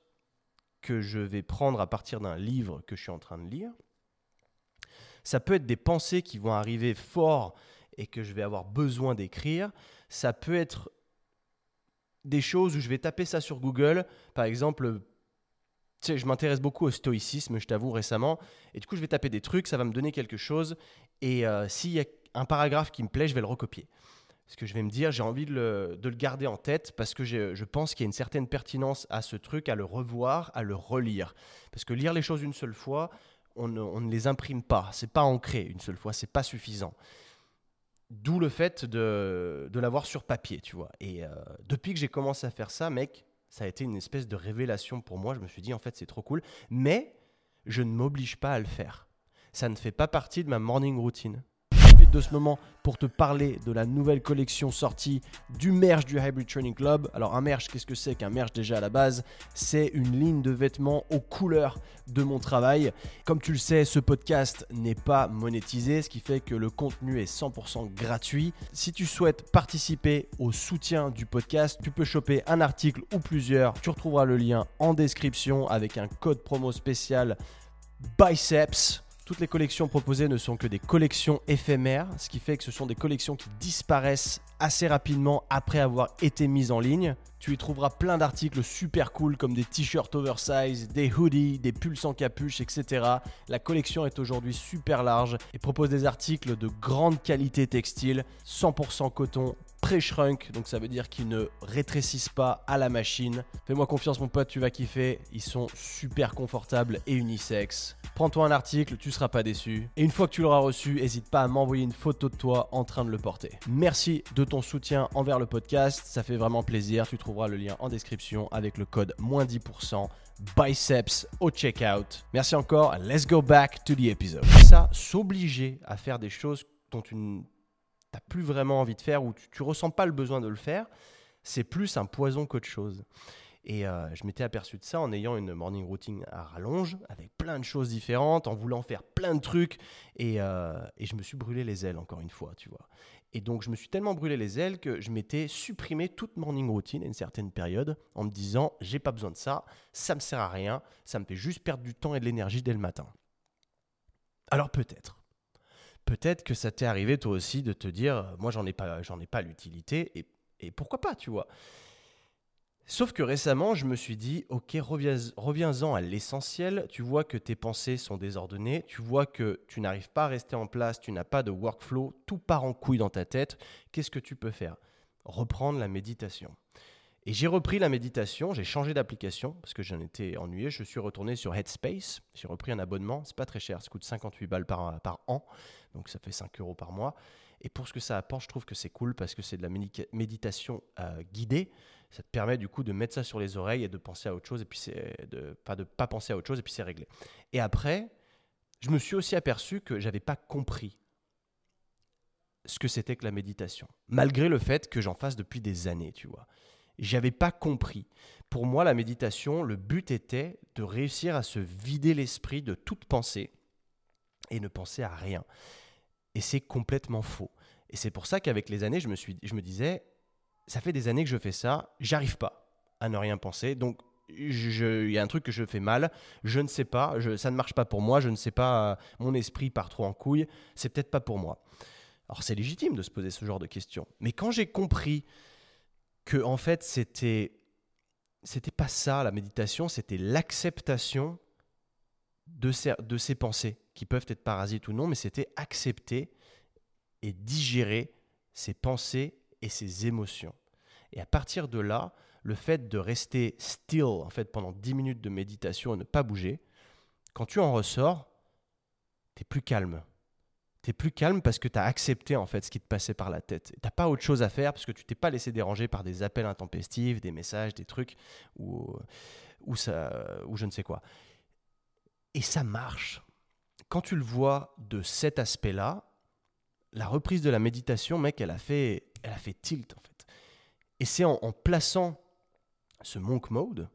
que je vais prendre à partir d'un livre que je suis en train de lire. Ça peut être des pensées qui vont arriver fort et que je vais avoir besoin d'écrire. Ça peut être des choses où je vais taper ça sur Google. Par exemple, je m'intéresse beaucoup au stoïcisme, je t'avoue récemment. Et du coup, je vais taper des trucs, ça va me donner quelque chose. Et euh, s'il y a un paragraphe qui me plaît, je vais le recopier. Ce que je vais me dire, j'ai envie de le, de le, garder en tête parce que je pense qu'il y a une certaine pertinence à ce truc, à le revoir, à le relire. Parce que lire les choses une seule fois, on ne, les imprime pas. C'est pas ancré une seule fois, c'est pas suffisant. D'où le fait de, de l'avoir sur papier, tu vois. Et euh, depuis que j'ai commencé à faire ça, mec, ça a été une espèce de révélation pour moi. Je me suis dit, en fait, c'est trop cool. Mais je ne m'oblige pas à le faire. Ça ne fait pas partie de ma morning routine de ce moment pour te parler de la nouvelle collection sortie du merch du Hybrid Training Club. Alors un merch, qu'est-ce que c'est qu'un merch déjà à la base? C'est une ligne de vêtements aux couleurs de mon travail. Comme tu le sais, ce podcast n'est pas monétisé, ce qui fait que le contenu est 100% gratuit. Si tu souhaites participer au soutien du podcast, tu peux choper un article ou plusieurs. Tu retrouveras le lien en description avec un code promo spécial Biceps. Toutes les collections proposées ne sont que des collections éphémères, ce qui fait que ce sont des collections qui disparaissent assez rapidement après avoir été mises en ligne. Tu y trouveras plein d'articles super cool comme des t-shirts oversize, des hoodies, des pulls sans capuche, etc. La collection est aujourd'hui super large et propose des articles de grande qualité textile, 100% coton, pré-shrunk, donc ça veut dire qu'ils ne rétrécissent pas à la machine. Fais-moi confiance mon pote, tu vas kiffer, ils sont super confortables et unisex. Prends-toi un article, tu seras pas déçu. Et une fois que tu l'auras reçu, n'hésite pas à m'envoyer une photo de toi en train de le porter. Merci de ton soutien envers le podcast, ça fait vraiment plaisir. Tu trouveras le lien en description avec le code moins 10% biceps au checkout. Merci encore, let's go back to the episode. Ça, s'obliger à faire des choses dont tu plus vraiment envie de faire ou tu, ne ressens pas le besoin de le faire, c'est plus un poison qu'autre chose. Et euh, je m'étais aperçu de ça en ayant une morning routine à rallonge, avec plein de choses différentes, en voulant faire plein de trucs. Et, euh, et, je me suis brûlé les ailes, encore une fois, tu vois. Et donc, je me suis tellement brûlé les ailes que je m'étais supprimé toute morning routine à une certaine période en me disant j'ai pas besoin de ça, ça me sert à rien, ça me fait juste perdre du temps et de l'énergie dès le matin. Alors, peut-être peut-être que ça t'est arrivé toi aussi de te dire, euh, moi j'en ai pas, l'utilité et, pourquoi pas, tu vois. Sauf que récemment, je me suis dit, ok, reviens-en à l'essentiel. Tu vois que tes pensées sont désordonnées, tu vois que tu n'arrives pas à rester en place, tu n'as pas de workflow, tout part en couille dans ta tête. Qu'est-ce que tu peux faire? Reprendre la méditation. Et j'ai repris la méditation, j'ai changé d'application parce que j'en étais ennuyé. Je suis retourné sur Headspace, j'ai repris un abonnement, c'est pas très cher, ça coûte 58 balles par, an, donc ça fait 5 euros par mois. Et pour ce que ça apporte, je trouve que c'est cool parce que c'est de la méditation euh, guidée. Ça te permet du coup de mettre ça sur les oreilles et de penser à autre chose et puis c'est de pas de pas penser à autre chose et puis c'est réglé. Et après, je me suis aussi aperçu que j'avais pas compris ce que c'était que la méditation, malgré le fait que j'en fasse depuis des années, tu vois j'avais pas compris. Pour moi, la méditation, le but était de réussir à se vider l'esprit de toute pensée et ne penser à rien. Et c'est complètement faux. Et c'est pour ça qu'avec les années, je me, suis, je me disais, ça fait des années que je fais ça, j'arrive pas à ne rien penser. Donc, il y a un truc que je fais mal, je ne sais pas, ça ne marche pas pour moi, je ne sais pas, mon esprit part trop en couille, c'est peut-être pas pour moi. Alors c'est légitime de se poser ce genre de questions. Mais quand j'ai compris que en fait c'était c'était pas ça la méditation, c'était l'acceptation de ces, de ces pensées qui peuvent être parasites ou non, mais c'était accepter et digérer ces pensées et ces émotions. Et à partir de là, le fait de rester still en fait pendant 10 minutes de méditation et ne pas bouger, quand tu en ressors, tu es plus calme, plus calme parce que tu as accepté en fait ce qui te passait par la tête. Tu n'as pas autre chose à faire parce que tu t'es pas laissé déranger par des appels intempestifs, des messages, des trucs ou, ou, ça, ou je ne sais quoi. Et ça marche. Quand tu le vois de cet aspect-là, la reprise de la méditation, mec, elle a fait, elle a fait tilt en fait. Et c'est en, en plaçant ce monk mode.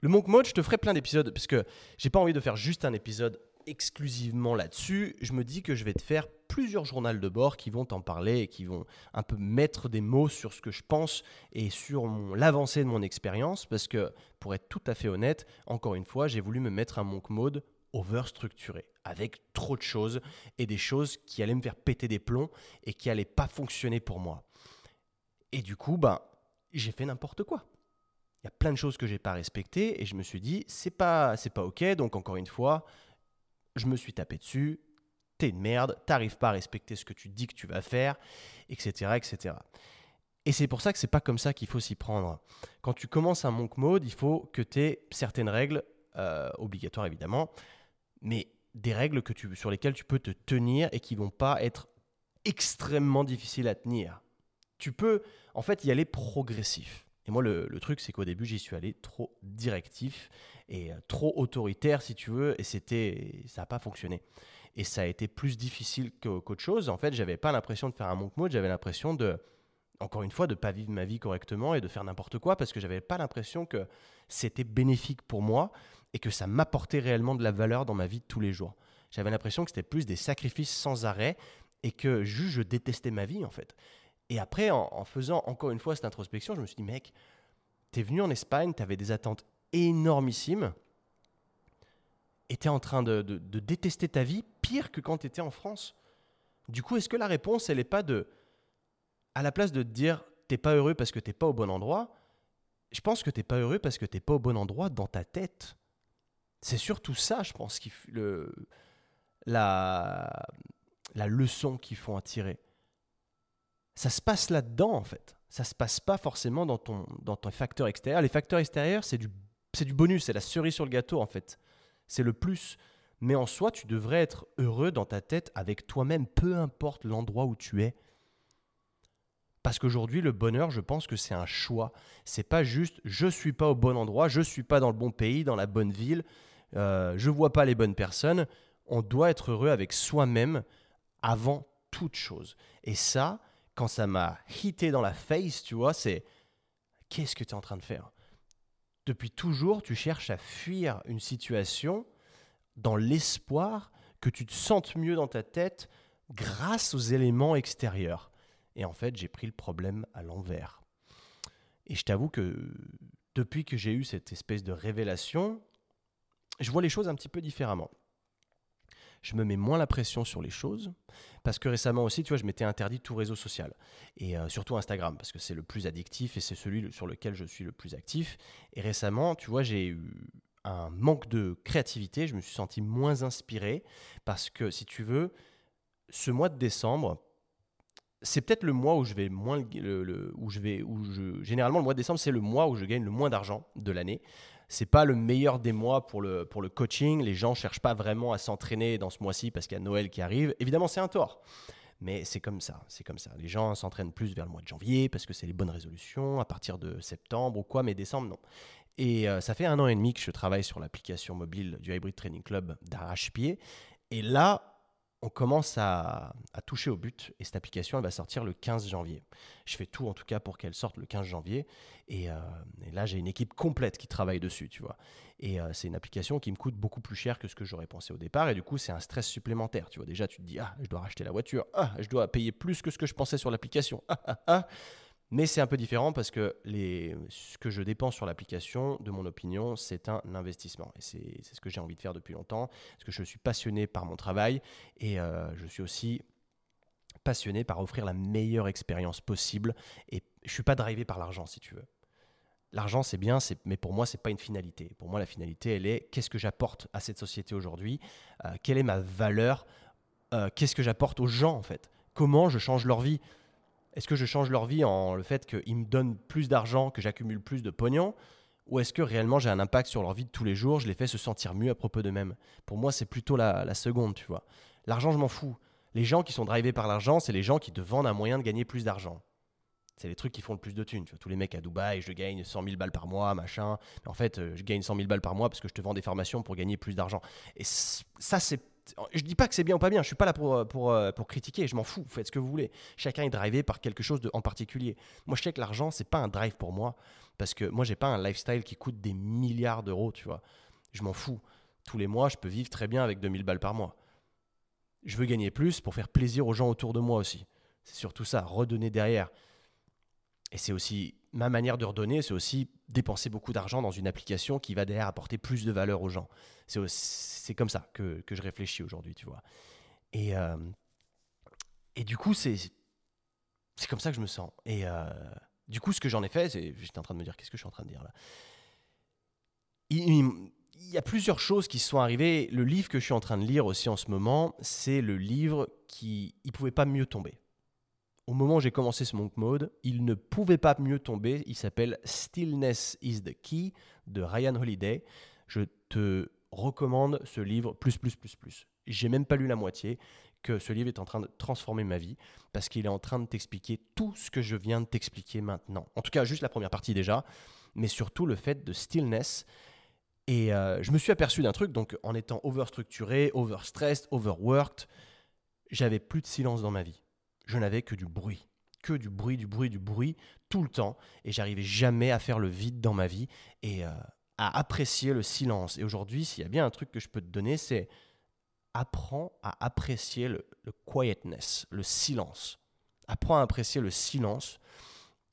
Le monk mode, je te ferai plein d'épisodes parce que j'ai pas envie de faire juste un épisode exclusivement là-dessus, je me dis que je vais te faire plusieurs journaux de bord qui vont t'en parler et qui vont un peu mettre des mots sur ce que je pense et sur l'avancée de mon expérience. Parce que, pour être tout à fait honnête, encore une fois, j'ai voulu me mettre un monk mode over-structuré, avec trop de choses et des choses qui allaient me faire péter des plombs et qui allaient pas fonctionner pour moi. Et du coup, ben, j'ai fait n'importe quoi. Il y a plein de choses que j'ai pas respectées et je me suis dit, c'est pas, c'est pas ok. Donc, encore une fois, je me suis tapé dessus, t'es une merde, t'arrives pas à respecter ce que tu dis que tu vas faire, etc. etc. Et c'est pour ça que c'est pas comme ça qu'il faut s'y prendre. Quand tu commences un monk mode, il faut que tu aies certaines règles, euh, obligatoires évidemment, mais des règles que tu, sur lesquelles tu peux te tenir et qui vont pas être extrêmement difficiles à tenir. Tu peux en fait y aller progressif. Et moi, le, truc, c'est qu'au début, j'y suis allé trop directif et euh, trop autoritaire, si tu veux, et c'était, ça n'a pas fonctionné. Et ça a été plus difficile qu'autre chose. En fait, j'avais pas l'impression de faire un monk mode, j'avais l'impression de, encore une fois, de pas vivre ma vie correctement et de faire n'importe quoi parce que j'avais pas l'impression que c'était bénéfique pour moi et que ça m'apportait réellement de la valeur dans ma vie de tous les jours. J'avais l'impression que c'était plus des sacrifices sans arrêt et que juste je détestais ma vie en fait. Et après, en, faisant encore une fois cette introspection, je me suis dit, mec, t'es venu en Espagne, t'avais des attentes énormissimes et t'es en train de, détester ta vie pire que quand t'étais en France. Du coup, est-ce que la réponse, elle n'est pas de, à la place de te dire, t'es pas heureux parce que t'es pas au bon endroit, je pense que t'es pas heureux parce que t'es pas au bon endroit dans ta tête. C'est surtout ça, je pense, qui le, la, la leçon qu'il faut en tirer. Ça se passe là-dedans, en fait. Ça se passe pas forcément dans ton, dans ton facteur extérieur. Les facteurs extérieurs, c'est du, c'est du bonus, c'est la cerise sur le gâteau, en fait. C'est le plus. Mais en soi, tu devrais être heureux dans ta tête avec toi-même, peu importe l'endroit où tu es. Parce qu'aujourd'hui, le bonheur, je pense que c'est un choix. C'est pas juste je suis pas au bon endroit, je suis pas dans le bon pays, dans la bonne ville, euh, je vois pas les bonnes personnes. On doit être heureux avec soi-même avant toute chose. Et ça, quand ça m'a hité dans la face, tu vois, c'est qu'est-ce que tu es en train de faire? Depuis toujours, tu cherches à fuir une situation dans l'espoir que tu te sentes mieux dans ta tête grâce aux éléments extérieurs. Et en fait, j'ai pris le problème à l'envers. Et je t'avoue que depuis que j'ai eu cette espèce de révélation, je vois les choses un petit peu différemment je me mets moins la pression sur les choses. Parce que récemment aussi, tu vois, je m'étais interdit tout réseau social. Et euh, surtout Instagram, parce que c'est le plus addictif et c'est celui sur lequel je suis le plus actif. Et récemment, tu vois, j'ai eu un manque de créativité. Je me suis senti moins inspiré. Parce que, si tu veux, ce mois de décembre, c'est peut-être le mois où je vais moins où je vais où je généralement le mois de décembre c'est le mois où je gagne le moins d'argent de l'année c'est pas le meilleur des mois pour le, pour le coaching. Les gens cherchent pas vraiment à s'entraîner dans ce mois-ci parce qu'il y a Noël qui arrive. Évidemment, c'est un tort. Mais c'est comme ça, c'est comme ça. Les gens s'entraînent plus vers le mois de janvier parce que c'est les bonnes résolutions, à partir de septembre ou quoi, mais décembre, non. Et euh, ça fait un an et demi que je travaille sur l'application mobile du Hybrid Training Club d'arrache-pied. Et là, on commence à, toucher au but et cette application elle va sortir le 15 janvier. Je fais tout en tout cas pour qu'elle sorte le 15 janvier et, euh, là j'ai une équipe complète qui travaille dessus, tu vois. Et euh, c'est une application qui me coûte beaucoup plus cher que ce que j'aurais pensé au départ et du coup c'est un stress supplémentaire, tu vois. Déjà tu te dis ah je dois racheter la voiture, ah je dois payer plus que ce que je pensais sur l'application, ah ah ah mais c'est un peu différent parce que ce que je dépense sur l'application, de mon opinion, c'est un investissement. Et c'est ce que j'ai envie de faire depuis longtemps, parce que je suis passionné par mon travail et euh, je suis aussi passionné par offrir la meilleure expérience possible. Et je ne suis pas drivé par l'argent, si tu veux. L'argent, c'est bien, mais pour moi, ce n'est pas une finalité. Pour moi, la finalité, elle est qu'est-ce que j'apporte à cette société aujourd'hui? Euh, Quelle est ma valeur? Euh, Qu'est-ce que j'apporte aux gens, en fait? Comment je change leur vie? Est-ce que je change leur vie en le fait qu'ils me donnent plus d'argent, que j'accumule plus de pognon Ou est-ce que réellement j'ai un impact sur leur vie de tous les jours Je les fais se sentir mieux à propos d'eux-mêmes? Pour moi, c'est plutôt la, seconde, tu vois. L'argent, je m'en fous. Les gens qui sont drivés par l'argent, c'est les gens qui te vendent un moyen de gagner plus d'argent. C'est les trucs qui font le plus de thunes. Tu vois, tous les mecs à Dubaï, je gagne 100 000 balles par mois, machin. en fait, euh, je gagne 100 000 balles par mois parce que je te vends des formations pour gagner plus d'argent. Et ça, c'est je dis pas que c'est bien ou pas bien, je suis pas là pour, euh, pour, euh, pour critiquer, je m'en fous, faites ce que vous voulez. Chacun est drivé par quelque chose de, en particulier. Moi, je sais que l'argent, c'est pas un drive pour moi, parce que moi, j'ai pas un lifestyle qui coûte des milliards d'euros, tu vois. Je m'en fous. Tous les mois, je peux vivre très bien avec 2000 balles par mois. Je veux gagner plus pour faire plaisir aux gens autour de moi aussi. C'est surtout ça, redonner derrière. Et c'est aussi ma manière de redonner, c'est aussi dépenser beaucoup d'argent dans une application qui va derrière apporter plus de valeur aux gens. C'est comme ça que, je réfléchis aujourd'hui, tu vois. Et, euh, et du coup, c'est comme ça que je me sens. Et euh, du coup, ce que j'en ai fait, c'est. J'étais en train de me dire, qu'est-ce que je suis en train de dire là? Il, y a plusieurs choses qui sont arrivées. Le livre que je suis en train de lire aussi en ce moment, c'est le livre qui. Il pouvait pas mieux tomber au moment où j'ai commencé ce monk mode, il ne pouvait pas mieux tomber. Il s'appelle Stillness is the Key de Ryan Holiday. Je te recommande ce livre plus, plus, plus, plus. J'ai même pas lu la moitié, que ce livre est en train de transformer ma vie parce qu'il est en train de t'expliquer tout ce que je viens de t'expliquer maintenant. En tout cas, juste la première partie déjà, mais surtout le fait de stillness. Et euh, je me suis aperçu d'un truc, donc en étant overstructuré, overstressed, overworked, j'avais plus de silence dans ma vie. Je n'avais que du bruit, que du bruit, du bruit, du bruit, tout le temps. Et j'arrivais jamais à faire le vide dans ma vie et euh, à apprécier le silence. Et aujourd'hui, s'il y a bien un truc que je peux te donner, c'est apprends à apprécier le, quietness, le silence. Apprends à apprécier le silence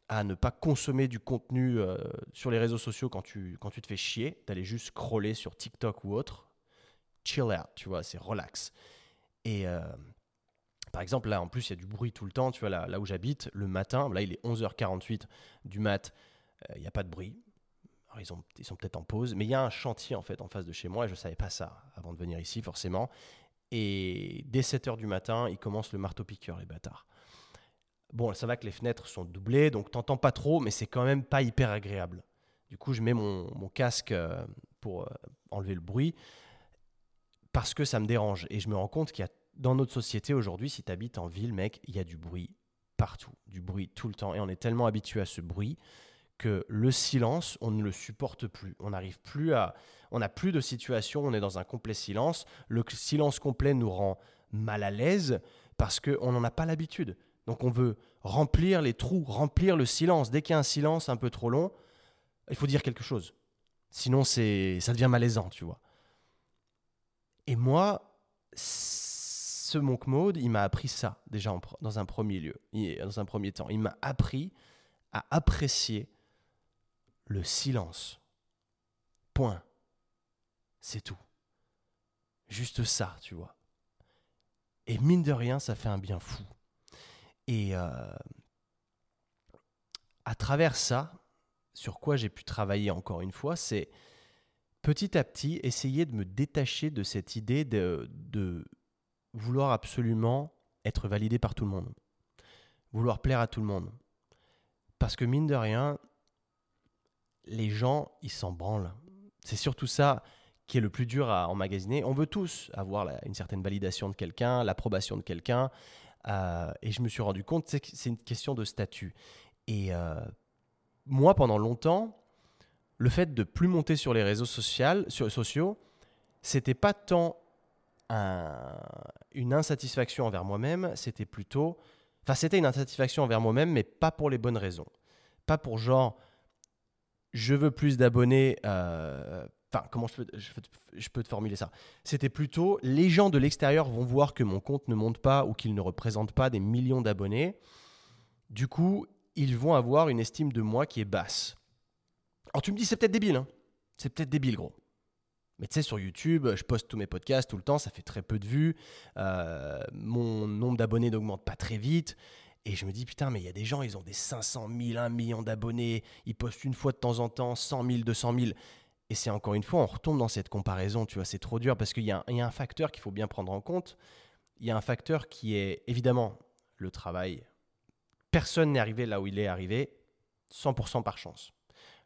à ne pas consommer du contenu euh, sur les réseaux sociaux quand tu, quand tu te fais chier, d'aller juste scroller sur TikTok ou autre. Chill out, tu vois, c'est relax. Et euh, par exemple, là, en plus, il y a du bruit tout le temps, tu vois, là, là où j'habite, le matin, là, il est 11h48 du mat, euh, il n'y a pas de bruit. Alors, ils, ont, ils sont peut-être en pause, mais il y a un chantier, en fait, en face de chez moi, et je ne savais pas ça avant de venir ici, forcément. Et dès 7h du matin, ils commencent le marteau-piqueur, les bâtards. Bon, ça va que les fenêtres sont doublées, donc t'entends pas trop, mais c'est quand même pas hyper agréable. Du coup, je mets mon, casque euh, pour euh, enlever le bruit parce que ça me dérange. Et je me rends compte qu'il y a dans notre société aujourd'hui, si tu habites en ville, mec, il y a du bruit partout, du bruit tout le temps. Et on est tellement habitué à ce bruit que le silence, on ne le supporte plus. On n'arrive plus à. On n'a plus de situation, on est dans un complet silence. Le silence complet nous rend mal à l'aise parce qu'on n'en a pas l'habitude. Donc on veut remplir les trous, remplir le silence. Dès qu'il y a un silence un peu trop long, il faut dire quelque chose. Sinon, ça devient malaisant, tu vois. Et moi, ce monk mode, il m'a appris ça déjà dans un premier lieu, dans un premier temps. Il m'a appris à apprécier le silence. Point. C'est tout. Juste ça, tu vois. Et mine de rien, ça fait un bien fou. Et euh, à travers ça, sur quoi j'ai pu travailler encore une fois, c'est petit à petit essayer de me détacher de cette idée de, de vouloir absolument être validé par tout le monde, vouloir plaire à tout le monde. Parce que mine de rien, les gens, ils s'en branlent. C'est surtout ça qui est le plus dur à emmagasiner. On veut tous avoir une certaine validation de quelqu'un, l'approbation de quelqu'un, euh, et je me suis rendu compte que c'est une question de statut. Et euh, moi, pendant longtemps, le fait de plus monter sur les réseaux sociaux, sur, sociaux c'était pas tant une insatisfaction envers moi-même, c'était plutôt. Enfin, c'était une insatisfaction envers moi-même, mais pas pour les bonnes raisons. Pas pour genre, je veux plus d'abonnés euh, Enfin, comment je peux, je peux, te formuler ça? C'était plutôt les gens de l'extérieur vont voir que mon compte ne monte pas ou qu'il ne représente pas des millions d'abonnés. Du coup, ils vont avoir une estime de moi qui est basse. Alors tu me dis, c'est peut-être débile. Hein c'est peut-être débile, gros. Mais tu sais, sur YouTube, je poste tous mes podcasts tout le temps, ça fait très peu de vues. Euh, mon nombre d'abonnés n'augmente pas très vite. Et je me dis, putain, mais il y a des gens, ils ont des 500 000, 1 million d'abonnés. Ils postent une fois de temps en temps 100 000, 200 000. Et c'est encore une fois, on retombe dans cette comparaison, tu vois, c'est trop dur parce qu'il y, a un facteur qu'il faut bien prendre en compte. Il y a un facteur qui est évidemment le travail. Personne n'est arrivé là où il est arrivé 100% par chance.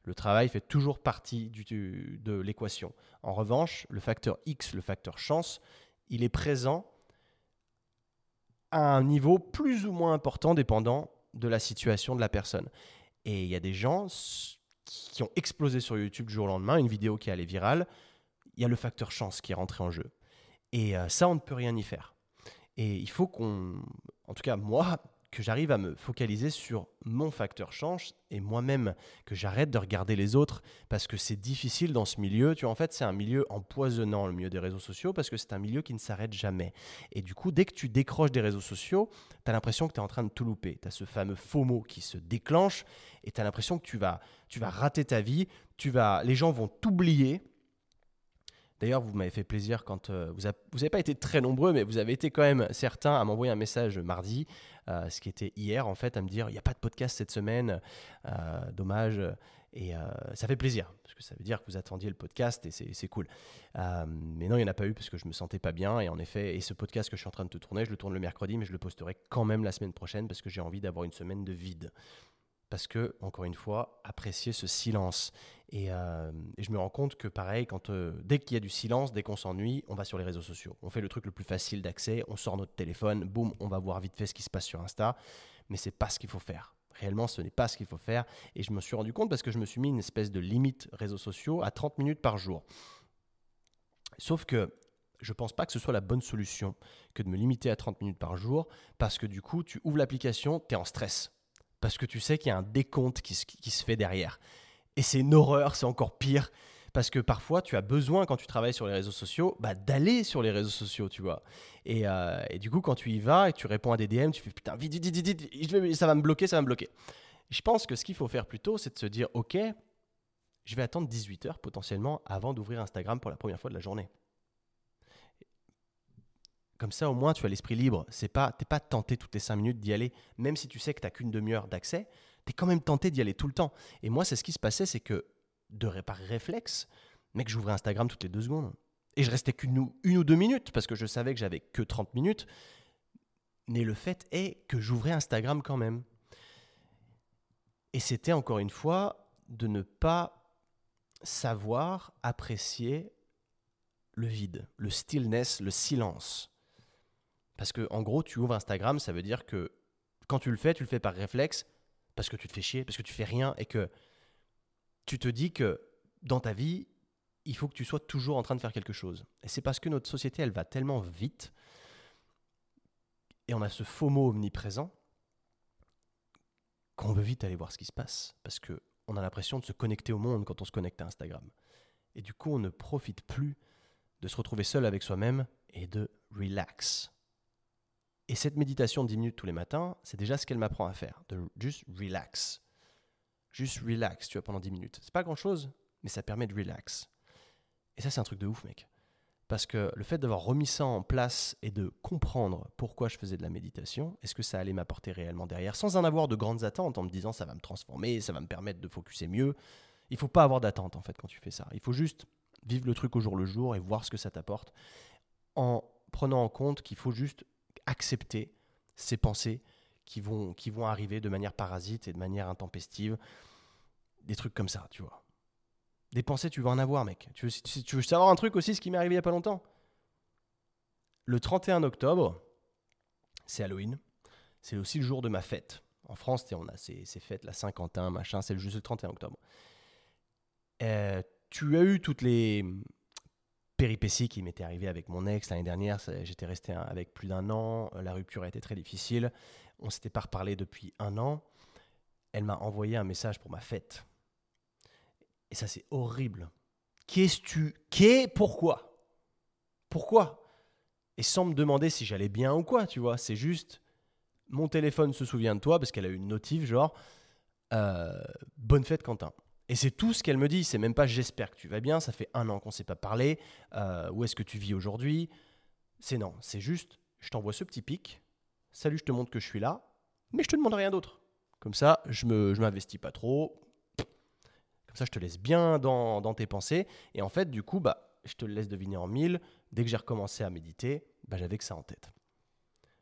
Le travail fait toujours partie de l'équation. En revanche, le facteur X, le facteur chance, il est présent à un niveau plus ou moins important dépendant de la situation de la personne. Et il y a des gens, qui ont explosé sur YouTube du jour au lendemain, une vidéo qui est allée virale, il y a le facteur chance qui est rentré en jeu. Et euh, ça, on ne peut rien y faire. Et il faut qu'on, en tout cas moi, que j'arrive à me focaliser sur mon facteur chance et moi-même, que j'arrête de regarder les autres parce que c'est difficile dans ce milieu. Tu vois, en fait, c'est un milieu empoisonnant, le milieu des réseaux sociaux, parce que c'est un milieu qui ne s'arrête jamais. Et du coup, dès que tu décroches des réseaux sociaux, tu as l'impression que tu es en train de tout louper. Tu as ce fameux FOMO qui se déclenche et tu as l'impression que tu vas, tu vas rater ta vie, tu vas, les gens vont t'oublier D'ailleurs, vous m'avez fait plaisir quand euh, vous n'avez pas été très nombreux, mais vous avez été quand même certains à m'envoyer un message mardi, euh, ce qui était hier en fait, à me dire il n'y a pas de podcast cette semaine, euh, dommage. Et ça fait plaisir, parce que ça veut dire que vous attendiez le podcast et c'est cool. mais non, il n'y en a pas eu parce que je me sentais pas bien. Et en effet, et ce podcast que je suis en train de te tourner, je le tourne le mercredi, mais je le posterai quand même la semaine prochaine parce que j'ai envie d'avoir une semaine de vide parce que, encore une fois, apprécier ce silence. Et, euh, je me rends compte que, pareil, euh, dès qu'il y a du silence, dès qu'on s'ennuie, on va sur les réseaux sociaux. On fait le truc le plus facile d'accès, on sort notre téléphone, boum, on va voir vite fait ce qui se passe sur Insta. Mais c'est pas ce qu'il faut faire. Réellement, ce n'est pas ce qu'il faut faire. Et je me suis rendu compte parce que je me suis mis une espèce de limite réseaux sociaux à 30 minutes par jour. Sauf que je ne pense pas que ce soit la bonne solution que de me limiter à 30 minutes par jour parce que du coup, tu ouvres l'application, tu es en stress. Parce que tu sais qu'il y a un décompte qui se, fait derrière. Et c'est une horreur, c'est encore pire. Parce que parfois, tu as besoin, quand tu travailles sur les réseaux sociaux, bah, d'aller sur les réseaux sociaux, tu vois. Et, euh, et, du coup, quand tu y vas et que tu réponds à des DM, tu fais putain, vite, vite, vite, vite, ça va me bloquer, ça va me bloquer. Je pense que ce qu'il faut faire plutôt, c'est de se dire, ok, je vais attendre 18 heures potentiellement avant d'ouvrir Instagram pour la première fois de la journée. Comme ça, au moins, tu as l'esprit libre. C'est pas, t'es pas tenté toutes les 5 minutes d'y aller, même si tu sais que tu n'as qu'une demi-heure d'accès, tu es quand même tenté d'y aller tout le temps. Et moi, c'est ce qui se passait, c'est que, de par réflexe, mec, j'ouvrais Instagram toutes les deux secondes. Et je restais qu'une une ou deux minutes, parce que je savais que j'avais que 30 minutes. Mais le fait est que j'ouvrais Instagram quand même. Et c'était encore une fois de ne pas savoir apprécier le vide, le stillness, le silence. Parce que en gros, tu ouvres Instagram, ça veut dire que quand tu le fais, tu le fais par réflexe, parce que tu te fais chier, parce que tu fais rien, et que tu te dis que dans ta vie, il faut que tu sois toujours en train de faire quelque chose. Et c'est parce que notre société, elle va tellement vite, et on a ce faux mot omniprésent, qu'on veut vite aller voir ce qui se passe, parce que on a l'impression de se connecter au monde quand on se connecte à Instagram. Et du coup, on ne profite plus de se retrouver seul avec soi-même et de relax. Et cette méditation de 10 minutes tous les matins, c'est déjà ce qu'elle m'apprend à faire, de juste relax. Juste relax, tu vois, pendant 10 minutes. C'est pas grand chose, mais ça permet de relax. Et ça, c'est un truc de ouf, mec. Parce que le fait d'avoir remis ça en place et de comprendre pourquoi je faisais de la méditation, est-ce que ça allait m'apporter réellement derrière, sans en avoir de grandes attentes, en me disant ça va me transformer, ça va me permettre de focuser mieux. Il faut pas avoir d'attente en fait quand tu fais ça. Il faut juste vivre le truc au jour le jour et voir ce que ça t'apporte en prenant en compte qu'il faut juste accepter ces pensées qui vont, qui vont arriver de manière parasite et de manière intempestive. Des trucs comme ça, tu vois. Des pensées, tu vas en avoir, mec. Tu veux, savoir un truc aussi, ce qui m'est arrivé il n'y a pas longtemps Le 31 octobre, c'est Halloween. C'est aussi le jour de ma fête. En France, on a ces, ces, fêtes, la Saint-Quentin, machin, c'est juste le 31 octobre. Euh, tu as eu toutes les, péripéties qui m'était arrivée avec mon ex l'année dernière. J'étais resté avec plus d'un an. La rupture a été très difficile. On s'était pas reparlé depuis un an. Elle m'a envoyé un message pour ma fête. Et ça, c'est horrible. Qu'est-ce tu. Qu'est Pourquoi? Pourquoi? Et sans me demander si j'allais bien ou quoi, tu vois. C'est juste. Mon téléphone se souvient de toi parce qu'elle a eu une notif, genre. Euh, bonne fête, Quentin. Et c'est tout ce qu'elle me dit. C'est même pas j'espère que tu vas bien. Ça fait un an qu'on ne s'est pas parlé. Euh, où est-ce que tu vis aujourd'hui? C'est non. C'est juste, je t'envoie ce petit pic. Salut, je te montre que je suis là. Mais je te demande rien d'autre. Comme ça, je me, je m'investis pas trop. Comme ça, je te laisse bien dans, dans, tes pensées. Et en fait, du coup, bah, je te laisse deviner en mille. Dès que j'ai recommencé à méditer, bah, j'avais que ça en tête.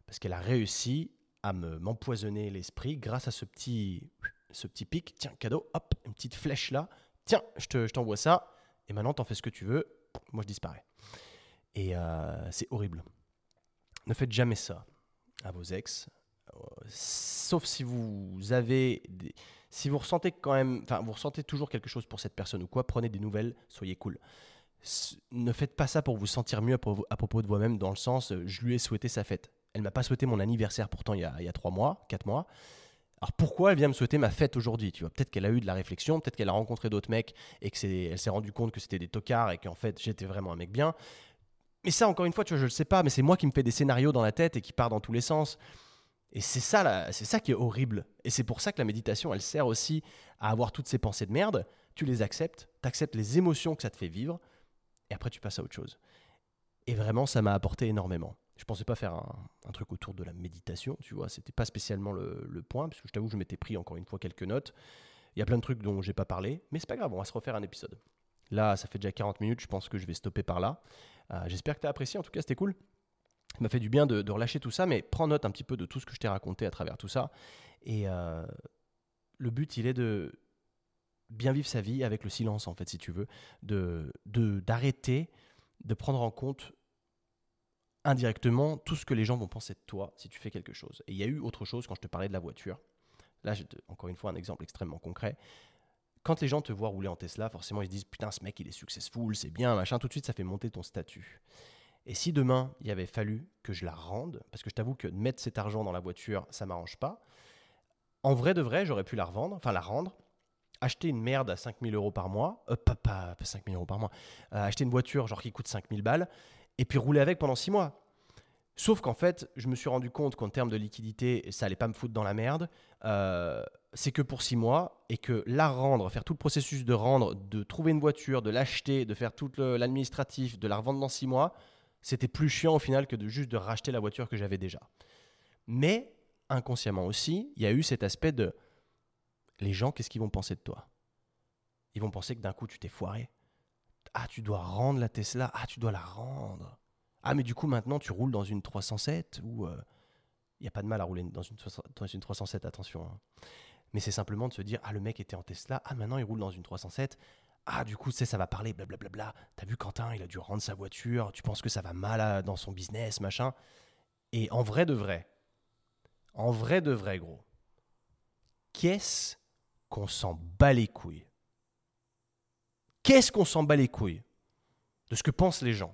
Parce qu'elle a réussi à me, m'empoisonner l'esprit grâce à ce petit ce petit pic, tiens, cadeau, hop, une petite flèche là, tiens, je, te, je t'envoie ça, et maintenant t'en fais ce que tu veux, moi je disparais. Et euh, c'est horrible. Ne faites jamais ça à vos ex, euh, sauf si vous avez, si vous ressentez quand même, enfin vous ressentez toujours quelque chose pour cette personne ou quoi, prenez des nouvelles, soyez cool. ne faites pas ça pour vous sentir mieux à propos de vous-même, dans le sens, je lui ai souhaité sa fête. Elle m'a pas souhaité mon anniversaire pourtant il y a, il y a trois mois, quatre mois. Alors pourquoi elle vient me souhaiter ma fête aujourd'hui Tu vois, peut-être qu'elle a eu de la réflexion, peut-être qu'elle a rencontré d'autres mecs et que elle s'est rendue compte que c'était des tocards et qu'en fait j'étais vraiment un mec bien. Mais ça, encore une fois, tu vois, je le sais pas, mais c'est moi qui me fais des scénarios dans la tête et qui part dans tous les sens. Et c'est ça, c'est ça qui est horrible. Et c'est pour ça que la méditation, elle sert aussi à avoir toutes ces pensées de merde. Tu les acceptes, tu acceptes les émotions que ça te fait vivre, et après tu passes à autre chose. Et vraiment, ça m'a apporté énormément. Je pensais pas faire un, truc autour de la méditation, tu vois, c'était pas spécialement le, point, parce que je t'avoue, je m'étais pris encore une fois quelques notes. Il y a plein de trucs dont j'ai pas parlé, mais c'est pas grave, on va se refaire un épisode. Là, ça fait déjà 40 minutes, je pense que je vais stopper par là. Euh, j'espère que tu as apprécié, en tout cas, c'était cool. Ça m'a fait du bien de, relâcher tout ça, mais prends note un petit peu de tout ce que je t'ai raconté à travers tout ça. Et euh, le but, il est de bien vivre sa vie avec le silence, en fait, si tu veux, de d'arrêter de prendre en compte indirectement tout ce que les gens vont penser de toi si tu fais quelque chose. Et il y a eu autre chose quand je te parlais de la voiture. là, encore une fois, un exemple extrêmement concret. Quand les gens te voient rouler en Tesla, forcément, ils se disent Putain, ce mec, il est successful, c'est bien, machin. Tout de suite, ça fait monter ton statut. Et si demain, il avait fallu que je la rende, parce que je t'avoue que mettre cet argent dans la voiture, ça m'arrange pas, en vrai de vrai, j'aurais pu la revendre, enfin la rendre, acheter une merde à 5000 euros par mois, euh, pas, pas, 5000 euros par mois, euh, acheter une voiture genre qui coûte 5000 balles, et puis rouler avec pendant 6 mois. Sauf qu'en fait, je me suis rendu compte qu'en termes de liquidité, ça allait pas me foutre dans la merde. Euh, c'est que pour 6 mois et que la rendre, faire tout le processus de rendre, de trouver une voiture, de l'acheter, de faire tout l'administratif, de la revendre dans 6 mois, c'était plus chiant au final que de juste de racheter la voiture que j'avais déjà. Mais inconsciemment aussi, il y a eu cet aspect de les gens, qu'est-ce qu'ils vont penser de toi? Ils vont penser que d'un coup, tu t'es foiré. Ah, tu dois rendre la Tesla. Ah, tu dois la rendre. Ah, mais du coup, maintenant, tu roules dans une 307 ou. Il euh, n'y a pas de mal à rouler dans une, dans une 307, attention. Hein. Mais c'est simplement de se dire Ah, le mec était en Tesla. Ah, maintenant, il roule dans une 307. Ah, du coup, ça va parler, blablabla. T'as vu Quentin, il a dû rendre sa voiture. Tu penses que ça va mal dans son business, machin. Et en vrai de vrai, en vrai de vrai, gros, qu'est-ce qu'on s'en bat les couilles? Qu'est-ce qu'on s'en bat les couilles de ce que pensent les gens?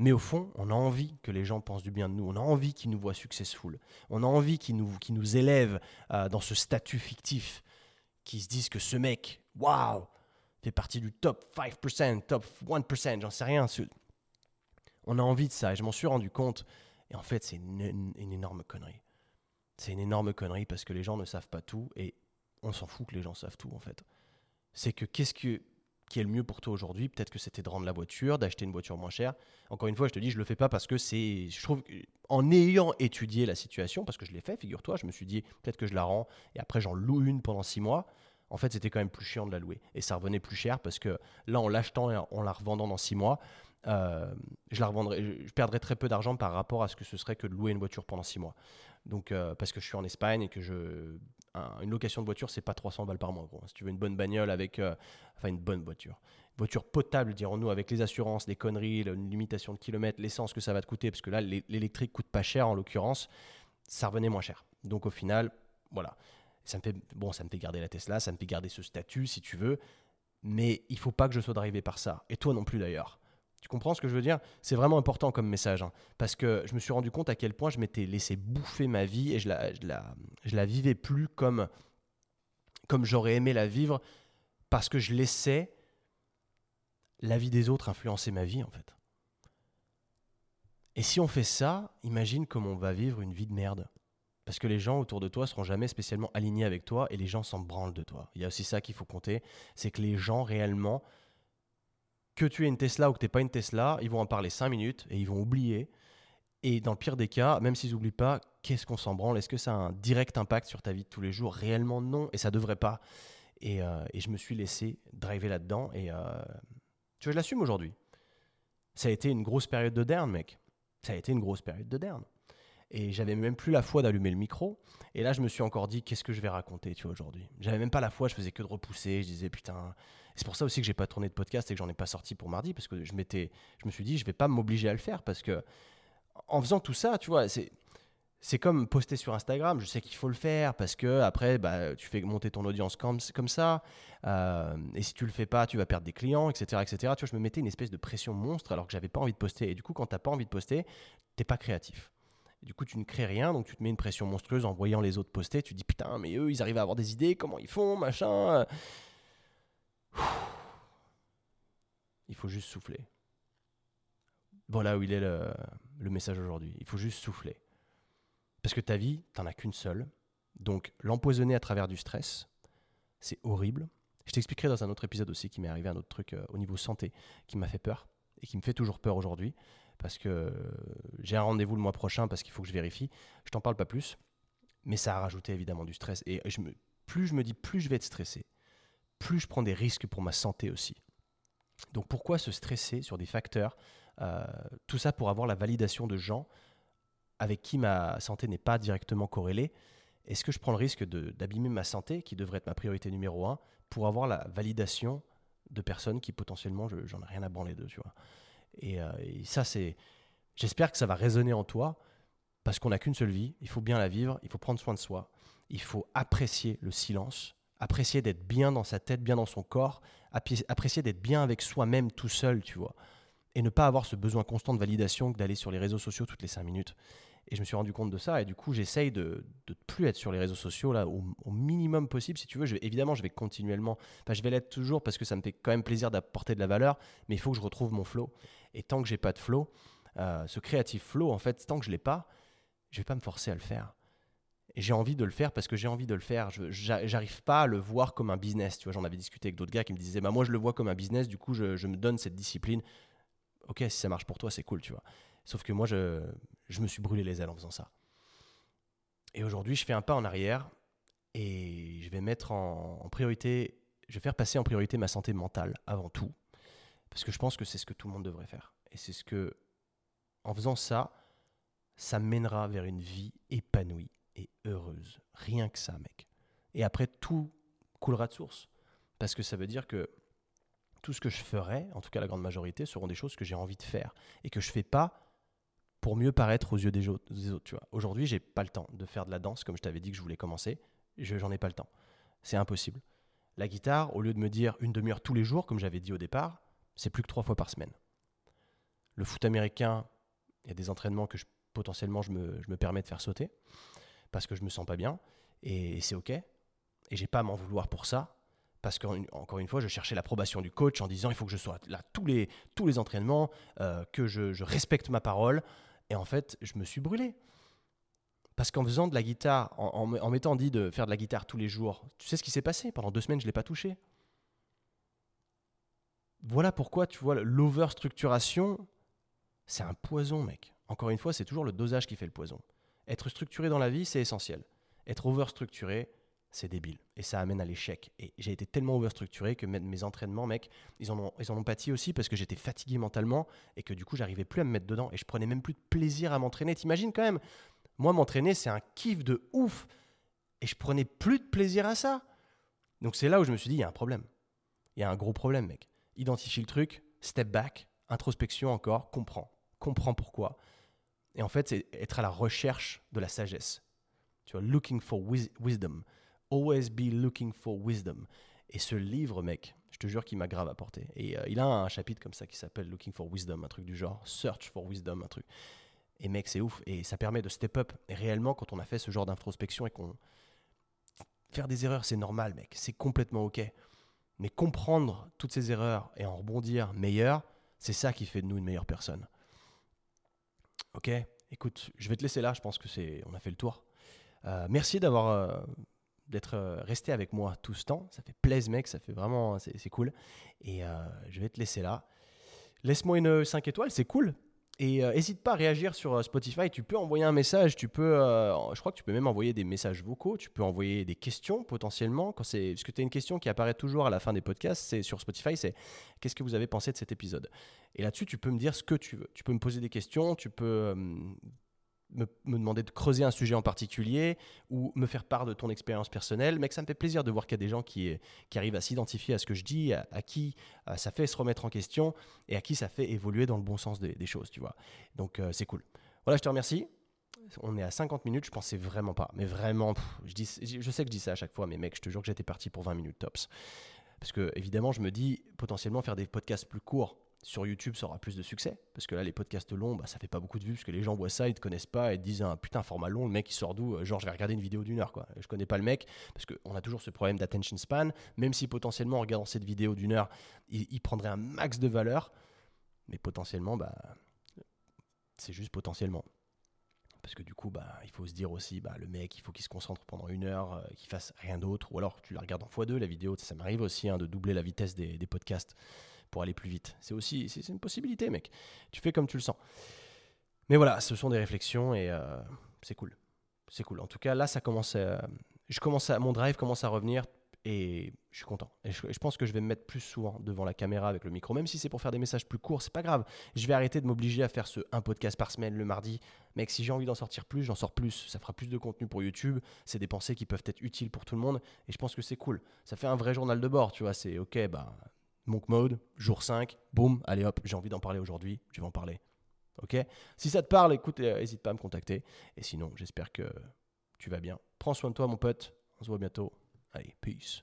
Mais au fond, on a envie que les gens pensent du bien de nous. On a envie qu'ils nous voient successful. On a envie qu'ils nous, nous élèvent euh, dans ce statut fictif. Qu'ils se disent que ce mec, waouh, fait partie du top 5%, top 1%, j'en sais rien. On a envie de ça et je m'en suis rendu compte. Et en fait, c'est une, énorme connerie. C'est une énorme connerie parce que les gens ne savent pas tout et on s'en fout que les gens savent tout en fait. C'est que qu'est-ce que, qui est le mieux pour toi aujourd'hui Peut-être que c'était de rendre la voiture, d'acheter une voiture moins chère. Encore une fois, je te dis, je le fais pas parce que c'est. Je trouve en ayant étudié la situation, parce que je l'ai fait, figure-toi, je me suis dit peut-être que je la rends et après j'en loue une pendant six mois. En fait, c'était quand même plus chiant de la louer et ça revenait plus cher parce que là, en l'achetant et en la revendant dans six mois, euh, je la revendrai, je perdrais très peu d'argent par rapport à ce que ce serait que de louer une voiture pendant six mois. Donc, euh, parce que je suis en Espagne et que je, une location de voiture, c'est pas 300 balles par mois. Gros. Si tu veux une bonne bagnole avec, euh, enfin une bonne voiture, voiture potable, dirons-nous, avec les assurances, les conneries, une limitation de kilomètres, l'essence que ça va te coûter, parce que là, l'électrique coûte pas cher en l'occurrence, ça revenait moins cher. Donc au final, voilà. Ça me fait, bon, ça me fait garder la Tesla, ça me fait garder ce statut si tu veux, mais il faut pas que je sois drivé par ça. Et toi non plus d'ailleurs. Tu comprends ce que je veux dire C'est vraiment important comme message. Hein, parce que je me suis rendu compte à quel point je m'étais laissé bouffer ma vie et je la, la, vivais plus comme, comme j'aurais aimé la vivre parce que je laissais la vie des autres influencer ma vie en fait. Et si on fait ça, imagine comment on va vivre une vie de merde. Parce que les gens autour de toi seront jamais spécialement alignés avec toi et les gens s'en branlent de toi. Il y a aussi ça qu'il faut compter, c'est que les gens réellement que tu aies une Tesla ou que tu pas une Tesla, ils vont en parler 5 minutes et ils vont oublier. Et dans le pire des cas, même s'ils n'oublient pas, qu'est-ce qu'on s'en branle? Est-ce que ça a un direct impact sur ta vie de tous les jours? Réellement non, et ça devrait pas. Et, euh, je me suis laissé driver là-dedans, et euh, tu vois, je l'assume aujourd'hui. Ça a été une grosse période de derne, mec. Ça a été une grosse période de derne. Et j'avais même plus la foi d'allumer le micro. Et là, je me suis encore dit, qu'est-ce que je vais raconter, tu vois, aujourd'hui? J'avais même pas la foi, je faisais que de repousser. Je disais, putain, c'est pour ça aussi que j'ai pas tourné de podcast et que j'en ai pas sorti pour mardi parce que je me suis dit, je vais pas m'obliger à le faire parce que en faisant tout ça, tu vois, c'est c'est comme poster sur Instagram. Je sais qu'il faut le faire parce que après, bah, tu fais monter ton audience comme, comme ça. Euh, et si tu le fais pas, tu vas perdre des clients, etc., etc. Tu vois, je me mettais une espèce de pression monstre alors que j'avais pas envie de poster. Et du coup, quand t'as pas envie de poster, t'es pas créatif. Du coup, tu ne crées rien, donc tu te mets une pression monstrueuse en voyant les autres poster. Tu dis putain, mais eux, ils arrivent à avoir des idées, comment ils font, machin. Il faut juste souffler. Voilà où il est le, message aujourd'hui. Il faut juste souffler. Parce que ta vie, t'en as qu'une seule. Donc l'empoisonner à travers du stress, c'est horrible. Je t'expliquerai dans un autre épisode aussi qui m'est arrivé un autre truc euh, au niveau santé qui m'a fait peur et qui me fait toujours peur aujourd'hui parce que euh, j'ai un rendez-vous le mois prochain parce qu'il faut que je vérifie. Je t'en parle pas plus, mais ça a rajouté évidemment du stress et plus je me dis plus je vais être stressé, plus je prends des risques pour ma santé aussi. Donc pourquoi se stresser sur des facteurs euh, Tout ça pour avoir la validation de gens avec qui ma santé n'est pas directement corrélée? Est-ce que je prends le risque d'abîmer ma santé, qui devrait être ma priorité numéro un, pour avoir la validation de personnes qui potentiellement, j'en ai rien à branler d'eux, tu vois? Et, euh, et ça, c'est... J'espère que ça va résonner en toi, parce qu'on n'a qu'une seule vie, il faut bien la vivre, il faut prendre soin de soi. il faut apprécier le silence, apprécier d'être bien dans sa tête, bien dans son corps, apprécier d'être bien avec soi-même tout seul, tu vois. Et ne pas avoir ce besoin constant de validation que d'aller sur les réseaux sociaux toutes les cinq minutes. Et je me suis rendu compte de ça. Et du coup, j'essaye de ne plus être sur les réseaux sociaux là au, minimum possible. Si tu veux, évidemment, je vais continuellement. Enfin, je vais l'être toujours parce que ça me fait quand même plaisir d'apporter de la valeur. Mais il faut que je retrouve mon flow. Et tant que j'ai pas de flow, euh, ce créatif flow, en fait, tant que je l'ai pas, je vais pas me forcer à le faire. J'ai envie de le faire parce que j'ai envie de le faire. Je j'arrive pas à le voir comme un business. Tu vois, j'en avais discuté avec d'autres gars qui me disaient, bah moi je le vois comme un business. Du coup, je, je me donne cette discipline. Ok, si ça marche pour toi, c'est cool, tu vois. Sauf que moi, je, je me suis brûlé les ailes en faisant ça. Et aujourd'hui, je fais un pas en arrière et je vais mettre en, priorité, je vais faire passer en priorité ma santé mentale avant tout, parce que je pense que c'est ce que tout le monde devrait faire. Et c'est ce que, en faisant ça, ça mènera vers une vie épanouie et heureuse. Rien que ça, mec. Et après, tout coulera de source. Parce que ça veut dire que tout ce que je ferai, en tout cas la grande majorité, seront des choses que j'ai envie de faire et que je fais pas pour mieux paraître aux yeux des autres. tu vois. Aujourd'hui, j'ai pas le temps de faire de la danse comme je t'avais dit que je voulais commencer. Je j'en ai pas le temps. C'est impossible. La guitare, au lieu de me dire une demi-heure tous les jours, comme j'avais dit au départ, c'est plus que trois fois par semaine. Le foot américain, il y a des entraînements que je, potentiellement je me, permets de faire sauter parce que je me sens pas bien et, c'est ok. Et j'ai pas à m'en vouloir pour ça parce qu'encore une fois, je cherchais l'approbation du coach en disant il faut que je sois là tous les, entraînements, euh, que je, je respecte ma parole. Et en fait, je me suis brûlé. Parce qu'en faisant de la guitare, en, m'étant dit de faire de la guitare tous les jours, tu sais ce qui s'est passé? Pendant deux semaines, je ne l'ai pas touché. Voilà pourquoi, tu vois, l'overstructuration, c'est un poison, mec. Encore une fois, c'est toujours le dosage qui fait le poison. Être structuré dans la vie, c'est essentiel. Être overstructuré, c'est débile. Et ça amène à l'échec. Et j'ai été tellement overstructuré que mes entraînements, mec, ils en ont, ils en ont pâti aussi parce que j'étais fatigué mentalement et que du coup, j'arrivais plus à me mettre dedans et je prenais même plus de plaisir à m'entraîner. T'imagines quand même? Moi, m'entraîner, c'est un kiff de ouf. Et je prenais plus de plaisir à ça. Donc c'est là où je me suis dit, il y a un problème. Il y a un gros problème, mec. Identifie le truc, step back, introspection encore, comprends. Comprends pourquoi. Et en fait, c'est être à la recherche de la sagesse. Tu vois, looking for wisdom. Always be looking for wisdom. Et ce livre, mec, je te jure qu'il m'a grave apporté. Et euh, il a un chapitre comme ça qui s'appelle Looking for Wisdom, un truc du genre Search for Wisdom, un truc. Et mec, c'est ouf. Et ça permet de step up. Et réellement, quand on a fait ce genre d'introspection et qu'on. Faire des erreurs, c'est normal, mec. C'est complètement OK. Mais comprendre toutes ces erreurs et en rebondir meilleur, c'est ça qui fait de nous une meilleure personne. Ok? Écoute, je vais te laisser là. Je pense que c'est. On a fait le tour. Euh, merci d'avoir. Euh, d'être euh, resté avec moi tout ce temps. Ça fait plaisir, mec, ça fait vraiment, c'est cool. Et je vais te laisser là. Laisse-moi une 5 étoiles, c'est cool. Et n'hésite euh, pas à réagir sur Spotify. Tu peux envoyer un message. Tu peux, je crois que tu peux même envoyer des messages vocaux. Tu peux envoyer des questions potentiellement. Quand c'est, parce que tu as une question qui apparaît toujours à la fin des podcasts. C'est sur Spotify. C'est qu'est-ce que vous avez pensé de cet épisode? Et là-dessus, tu peux me dire ce que tu veux. Tu peux me poser des questions. Tu peux me, demander de creuser un sujet en particulier ou me faire part de ton expérience personnelle, que ça me fait plaisir de voir qu'il y a des gens qui, qui arrivent à s'identifier à ce que je dis, à, qui ça fait se remettre en question et à qui ça fait évoluer dans le bon sens des, choses, tu vois. Donc euh, c'est cool. Voilà, je te remercie. On est à 50 minutes, je pensais vraiment pas, mais vraiment, je, dis, je sais que je dis ça à chaque fois, mais mec, je te jure que j'étais parti pour 20 minutes tops. Parce que évidemment, je me dis potentiellement faire des podcasts plus courts sur YouTube, ça aura plus de succès. Parce que là, les podcasts longs, bah, ça fait pas beaucoup de vues. Parce que les gens voient ça, ils te connaissent pas et te disent ah, putain, format long, le mec il sort d'où euh, Genre, je vais regarder une vidéo d'une heure. Quoi. Je connais pas le mec. Parce qu'on a toujours ce problème d'attention span. Même si potentiellement, en regardant cette vidéo d'une heure, il, prendrait un max de valeur. Mais potentiellement, bah, c'est juste potentiellement. Parce que du coup, bah, il faut se dire aussi, bah, le mec, il faut qu'il se concentre pendant une heure, euh, qu'il fasse rien d'autre. Ou alors, tu la regardes en x2, la vidéo. Ça, m'arrive aussi hein, de doubler la vitesse des podcasts pour aller plus vite. C'est aussi c'est une possibilité, mec. Tu fais comme tu le sens. Mais voilà, ce sont des réflexions et euh, c'est cool. C'est cool. En tout cas, là, ça commence je commence à, mon drive commence à revenir et je suis content. Et je, pense que je vais me mettre plus souvent devant la caméra avec le micro, même si c'est pour faire des messages plus courts, c'est pas grave. Je vais arrêter de m'obliger à faire ce un podcast par semaine le mardi. Mec, si j'ai envie d'en sortir plus, j'en sors plus. Ça fera plus de contenu pour YouTube. C'est des pensées qui peuvent être utiles pour tout le monde et je pense que c'est cool. Ça fait un vrai journal de bord, tu vois. C'est ok, bah Monk Mode, jour 5, boum, allez hop, j'ai envie d'en parler aujourd'hui, je vais en parler. Ok? Si ça te parle, écoute, n'hésite pas à me contacter. Et sinon, j'espère que tu vas bien. Prends soin de toi, mon pote. On se voit bientôt. Allez, peace.